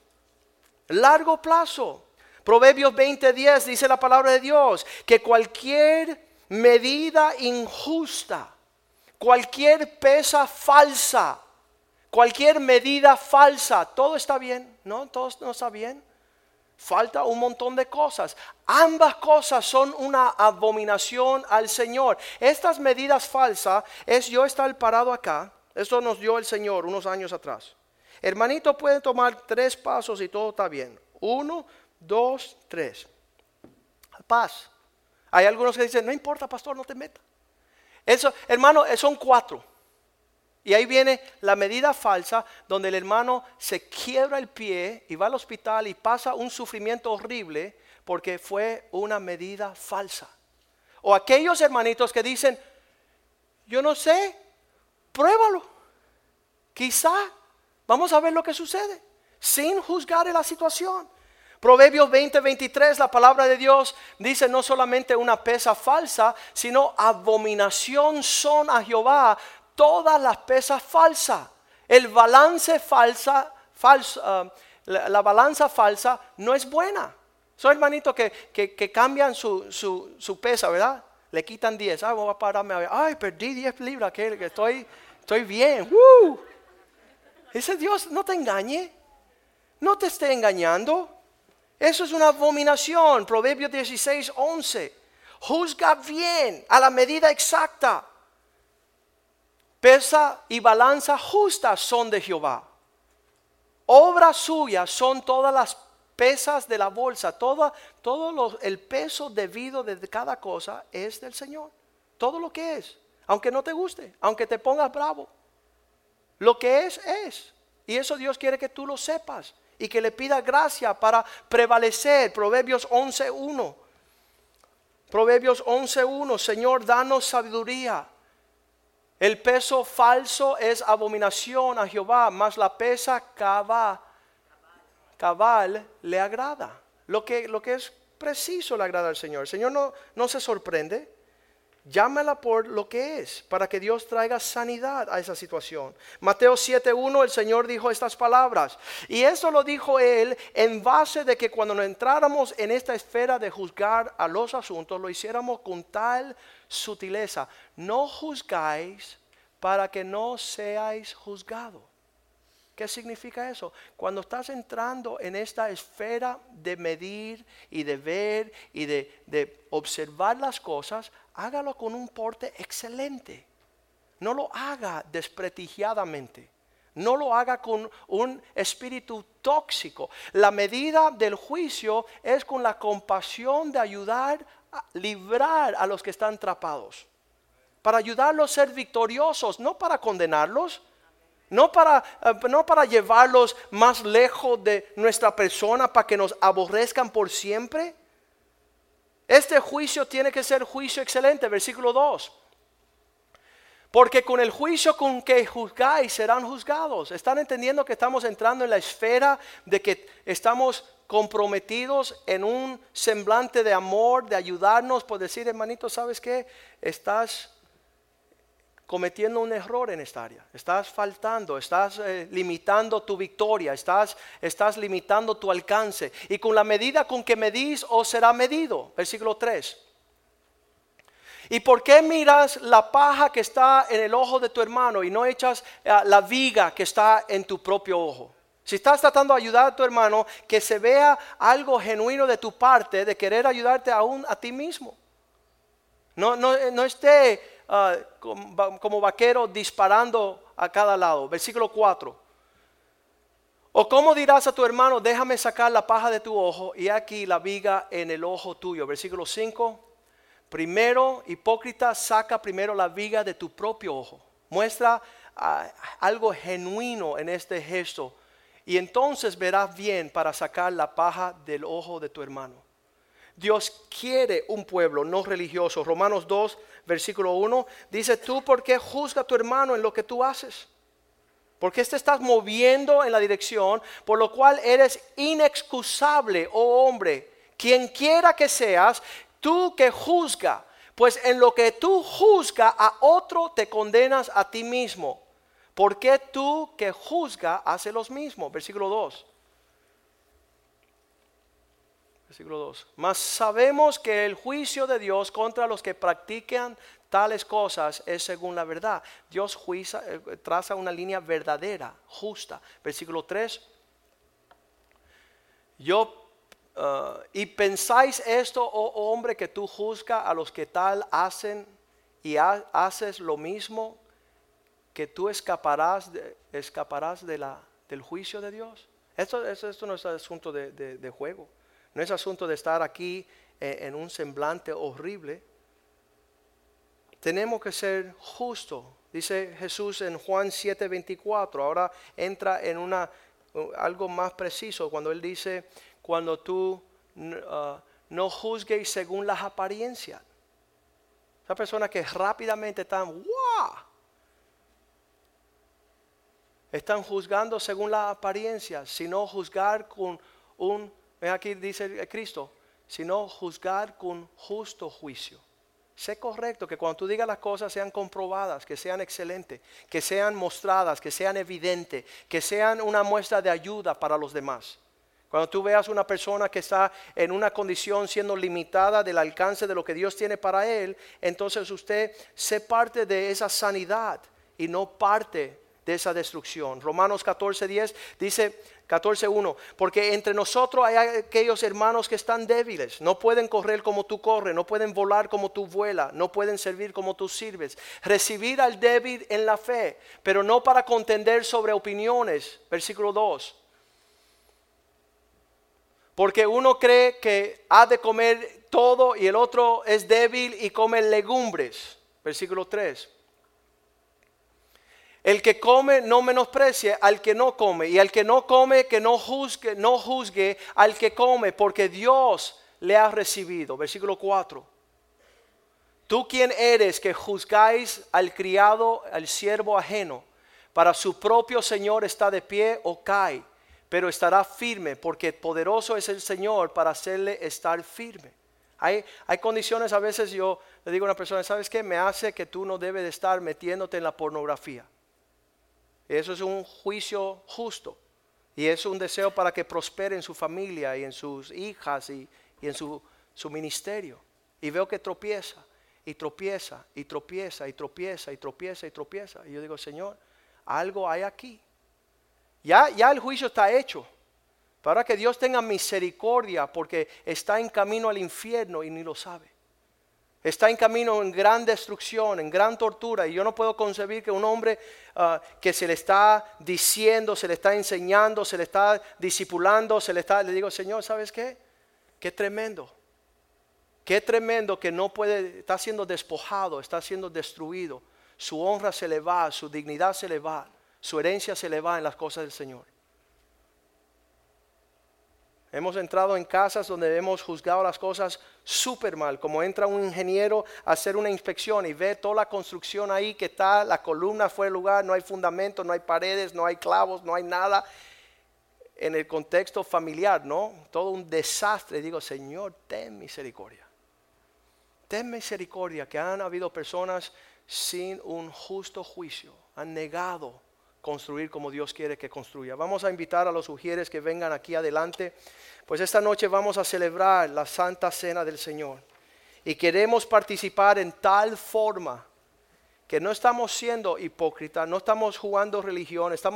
[SPEAKER 2] Largo plazo. Proverbios 20:10 dice la palabra de Dios que cualquier medida injusta, cualquier pesa falsa, cualquier medida falsa, todo está bien, ¿no? Todo no está bien. Falta un montón de cosas. Ambas cosas son una abominación al Señor. Estas medidas falsas es yo estar parado acá. Eso nos dio el Señor unos años atrás. Hermanito puede tomar tres pasos y todo está bien. Uno, dos, tres. Paz. Hay algunos que dicen, no importa, pastor, no te metas. Eso, hermano, son cuatro. Y ahí viene la medida falsa donde el hermano se quiebra el pie y va al hospital y pasa un sufrimiento horrible porque fue una medida falsa. O aquellos hermanitos que dicen, yo no sé, pruébalo. Quizá vamos a ver lo que sucede sin juzgar la situación. Proverbios 20, 23, la palabra de Dios dice no solamente una pesa falsa, sino abominación son a Jehová todas las pesas falsas. El balance falsa, falsa, la, balanza falsa no es buena. Son hermanitos que, que, cambian su, su, pesa, ¿verdad? Le quitan 10. Ay, voy a pararme a ver. Ay, perdí 10 libras, que, que estoy, estoy bien. Ese Dios no te engañe. No te esté engañando. Eso es una abominación. Proverbios 16, 11. Juzga bien a la medida exacta. Pesa y balanza justas son de Jehová. Obras suyas son todas las pesas de la bolsa. Todo, todo el peso debido de cada cosa es del Señor. Todo lo que es. Aunque no te guste, aunque te pongas bravo. Lo que es, es. Y eso Dios quiere que tú lo sepas y que le pida gracia para prevalecer. Proverbios 11.1. Proverbios 11.1. Señor, danos sabiduría el peso falso es abominación a Jehová, mas la pesa cabal, cabal le agrada. Lo que, lo que es preciso le agrada al Señor. El Señor no, no se sorprende. Llámala por lo que es, para que Dios traiga sanidad a esa situación. Mateo 7.1, el Señor dijo estas palabras. Y eso lo dijo Él en base de que cuando nos entráramos en esta esfera de juzgar a los asuntos, lo hiciéramos con tal sutileza. No juzgáis para que no seáis juzgados. ¿Qué significa eso? Cuando estás entrando en esta esfera de medir y de ver y de, de observar las cosas, hágalo con un porte excelente. No lo haga desprestigiadamente. No lo haga con un espíritu tóxico. La medida del juicio es con la compasión de ayudar a librar a los que están atrapados. Para ayudarlos a ser victoriosos, no para condenarlos, no para, eh, no para llevarlos más lejos de nuestra persona para que nos aborrezcan por siempre. Este juicio tiene que ser juicio excelente, versículo 2. Porque con el juicio con que juzgáis serán juzgados. ¿Están entendiendo que estamos entrando en la esfera de que estamos comprometidos en un semblante de amor, de ayudarnos, por decir, hermanito, ¿sabes qué? Estás cometiendo un error en esta área. Estás faltando, estás eh, limitando tu victoria, estás, estás limitando tu alcance. Y con la medida con que medís os será medido. Versículo 3. ¿Y por qué miras la paja que está en el ojo de tu hermano y no echas eh, la viga que está en tu propio ojo? Si estás tratando de ayudar a tu hermano, que se vea algo genuino de tu parte de querer ayudarte aún a ti mismo. No, no, no esté Ah, como vaquero disparando a cada lado. Versículo 4. O cómo dirás a tu hermano, déjame sacar la paja de tu ojo y aquí la viga en el ojo tuyo. Versículo 5. Primero, hipócrita, saca primero la viga de tu propio ojo. Muestra ah, algo genuino en este gesto y entonces verás bien para sacar la paja del ojo de tu hermano. Dios quiere un pueblo no religioso. Romanos 2, versículo 1, dice, tú por qué juzga a tu hermano en lo que tú haces. Porque te estás moviendo en la dirección, por lo cual eres inexcusable, oh hombre, quien quiera que seas, tú que juzga, pues en lo que tú juzga a otro te condenas a ti mismo. porque tú que juzga hace los mismos? Versículo 2. Versículo 2. Mas sabemos que el juicio de Dios contra los que practican tales cosas es según la verdad. Dios juiza, eh, traza una línea verdadera, justa. Versículo 3. Yo, uh, y pensáis esto, oh hombre, que tú juzgas a los que tal hacen y haces lo mismo, que tú escaparás, de, escaparás de del juicio de Dios. Esto, esto, no es asunto de, juego, no es asunto de estar aquí eh, en un semblante horrible. Tenemos que ser justos, dice Jesús en Juan 7:24. Ahora entra en una, algo más preciso cuando él dice, cuando tú uh, no juzgues según las apariencias. Esa persona que rápidamente están, ¡wow! Están juzgando según la apariencia, sino juzgar con un, aquí dice Cristo, sino juzgar con justo juicio. Sé correcto, que cuando tú digas las cosas sean comprobadas, que sean excelentes, que sean mostradas, que sean evidentes, que sean una muestra de ayuda para los demás. Cuando tú veas una persona que está en una condición siendo limitada del alcance de lo que Dios tiene para él, entonces usted se parte de esa sanidad y no parte de esa destrucción. Romanos 14:10 dice 14:1, porque entre nosotros hay aquellos hermanos que están débiles, no pueden correr como tú corres, no pueden volar como tú vuelas, no pueden servir como tú sirves. Recibir al débil en la fe, pero no para contender sobre opiniones. Versículo 2 porque uno cree que ha de comer todo y el otro es débil y come legumbres. Versículo 3. El que come no menosprecie al que no come y al que no come que no juzgue, no juzgue al que come porque Dios le ha recibido. Versículo 4. Tú quién eres que juzgáis al criado, al siervo ajeno, para su propio Señor está de pie o cae pero estará firme porque poderoso es el Señor para hacerle estar firme. Hay, hay condiciones, a veces yo le digo a una persona, ¿sabes qué? Me hace que tú no debes de estar metiéndote en la pornografía. Eso es un juicio justo. Y es un deseo para que prospere en su familia y en sus hijas y, en su, su ministerio. Y veo que tropieza y tropieza y tropieza y tropieza y tropieza y tropieza. Y yo digo, Señor, algo hay aquí. Ya, ya el juicio está hecho. Para que Dios tenga misericordia porque está en camino al infierno y ni lo sabe. Está en camino en gran destrucción, en gran tortura. Y yo no puedo concebir que un hombre ah, que se le está diciendo, se le está enseñando, se le está discipulando, se le está, le digo, Señor, ¿sabes qué? Qué tremendo. Qué tremendo que no puede, está siendo despojado, está siendo destruido. Su honra se le va, su dignidad se le va su herencia se le va en las cosas del Señor. Hemos entrado en casas donde hemos juzgado las cosas súper mal, como entra un ingeniero a hacer una inspección y ve toda la construcción ahí que está, la columna fue el lugar, no hay fundamento, no hay paredes, no hay clavos, no hay nada. En el contexto familiar, ¿no? Todo un desastre. Digo, Señor, ten misericordia. Ten misericordia que han habido personas sin un justo juicio, han negado construir como Dios quiere que construya. Vamos a invitar a los sugieres que vengan aquí adelante, pues esta noche vamos a celebrar la Santa Cena del Señor. Y queremos participar en tal forma que no estamos siendo hipócritas, no estamos jugando religión, estamos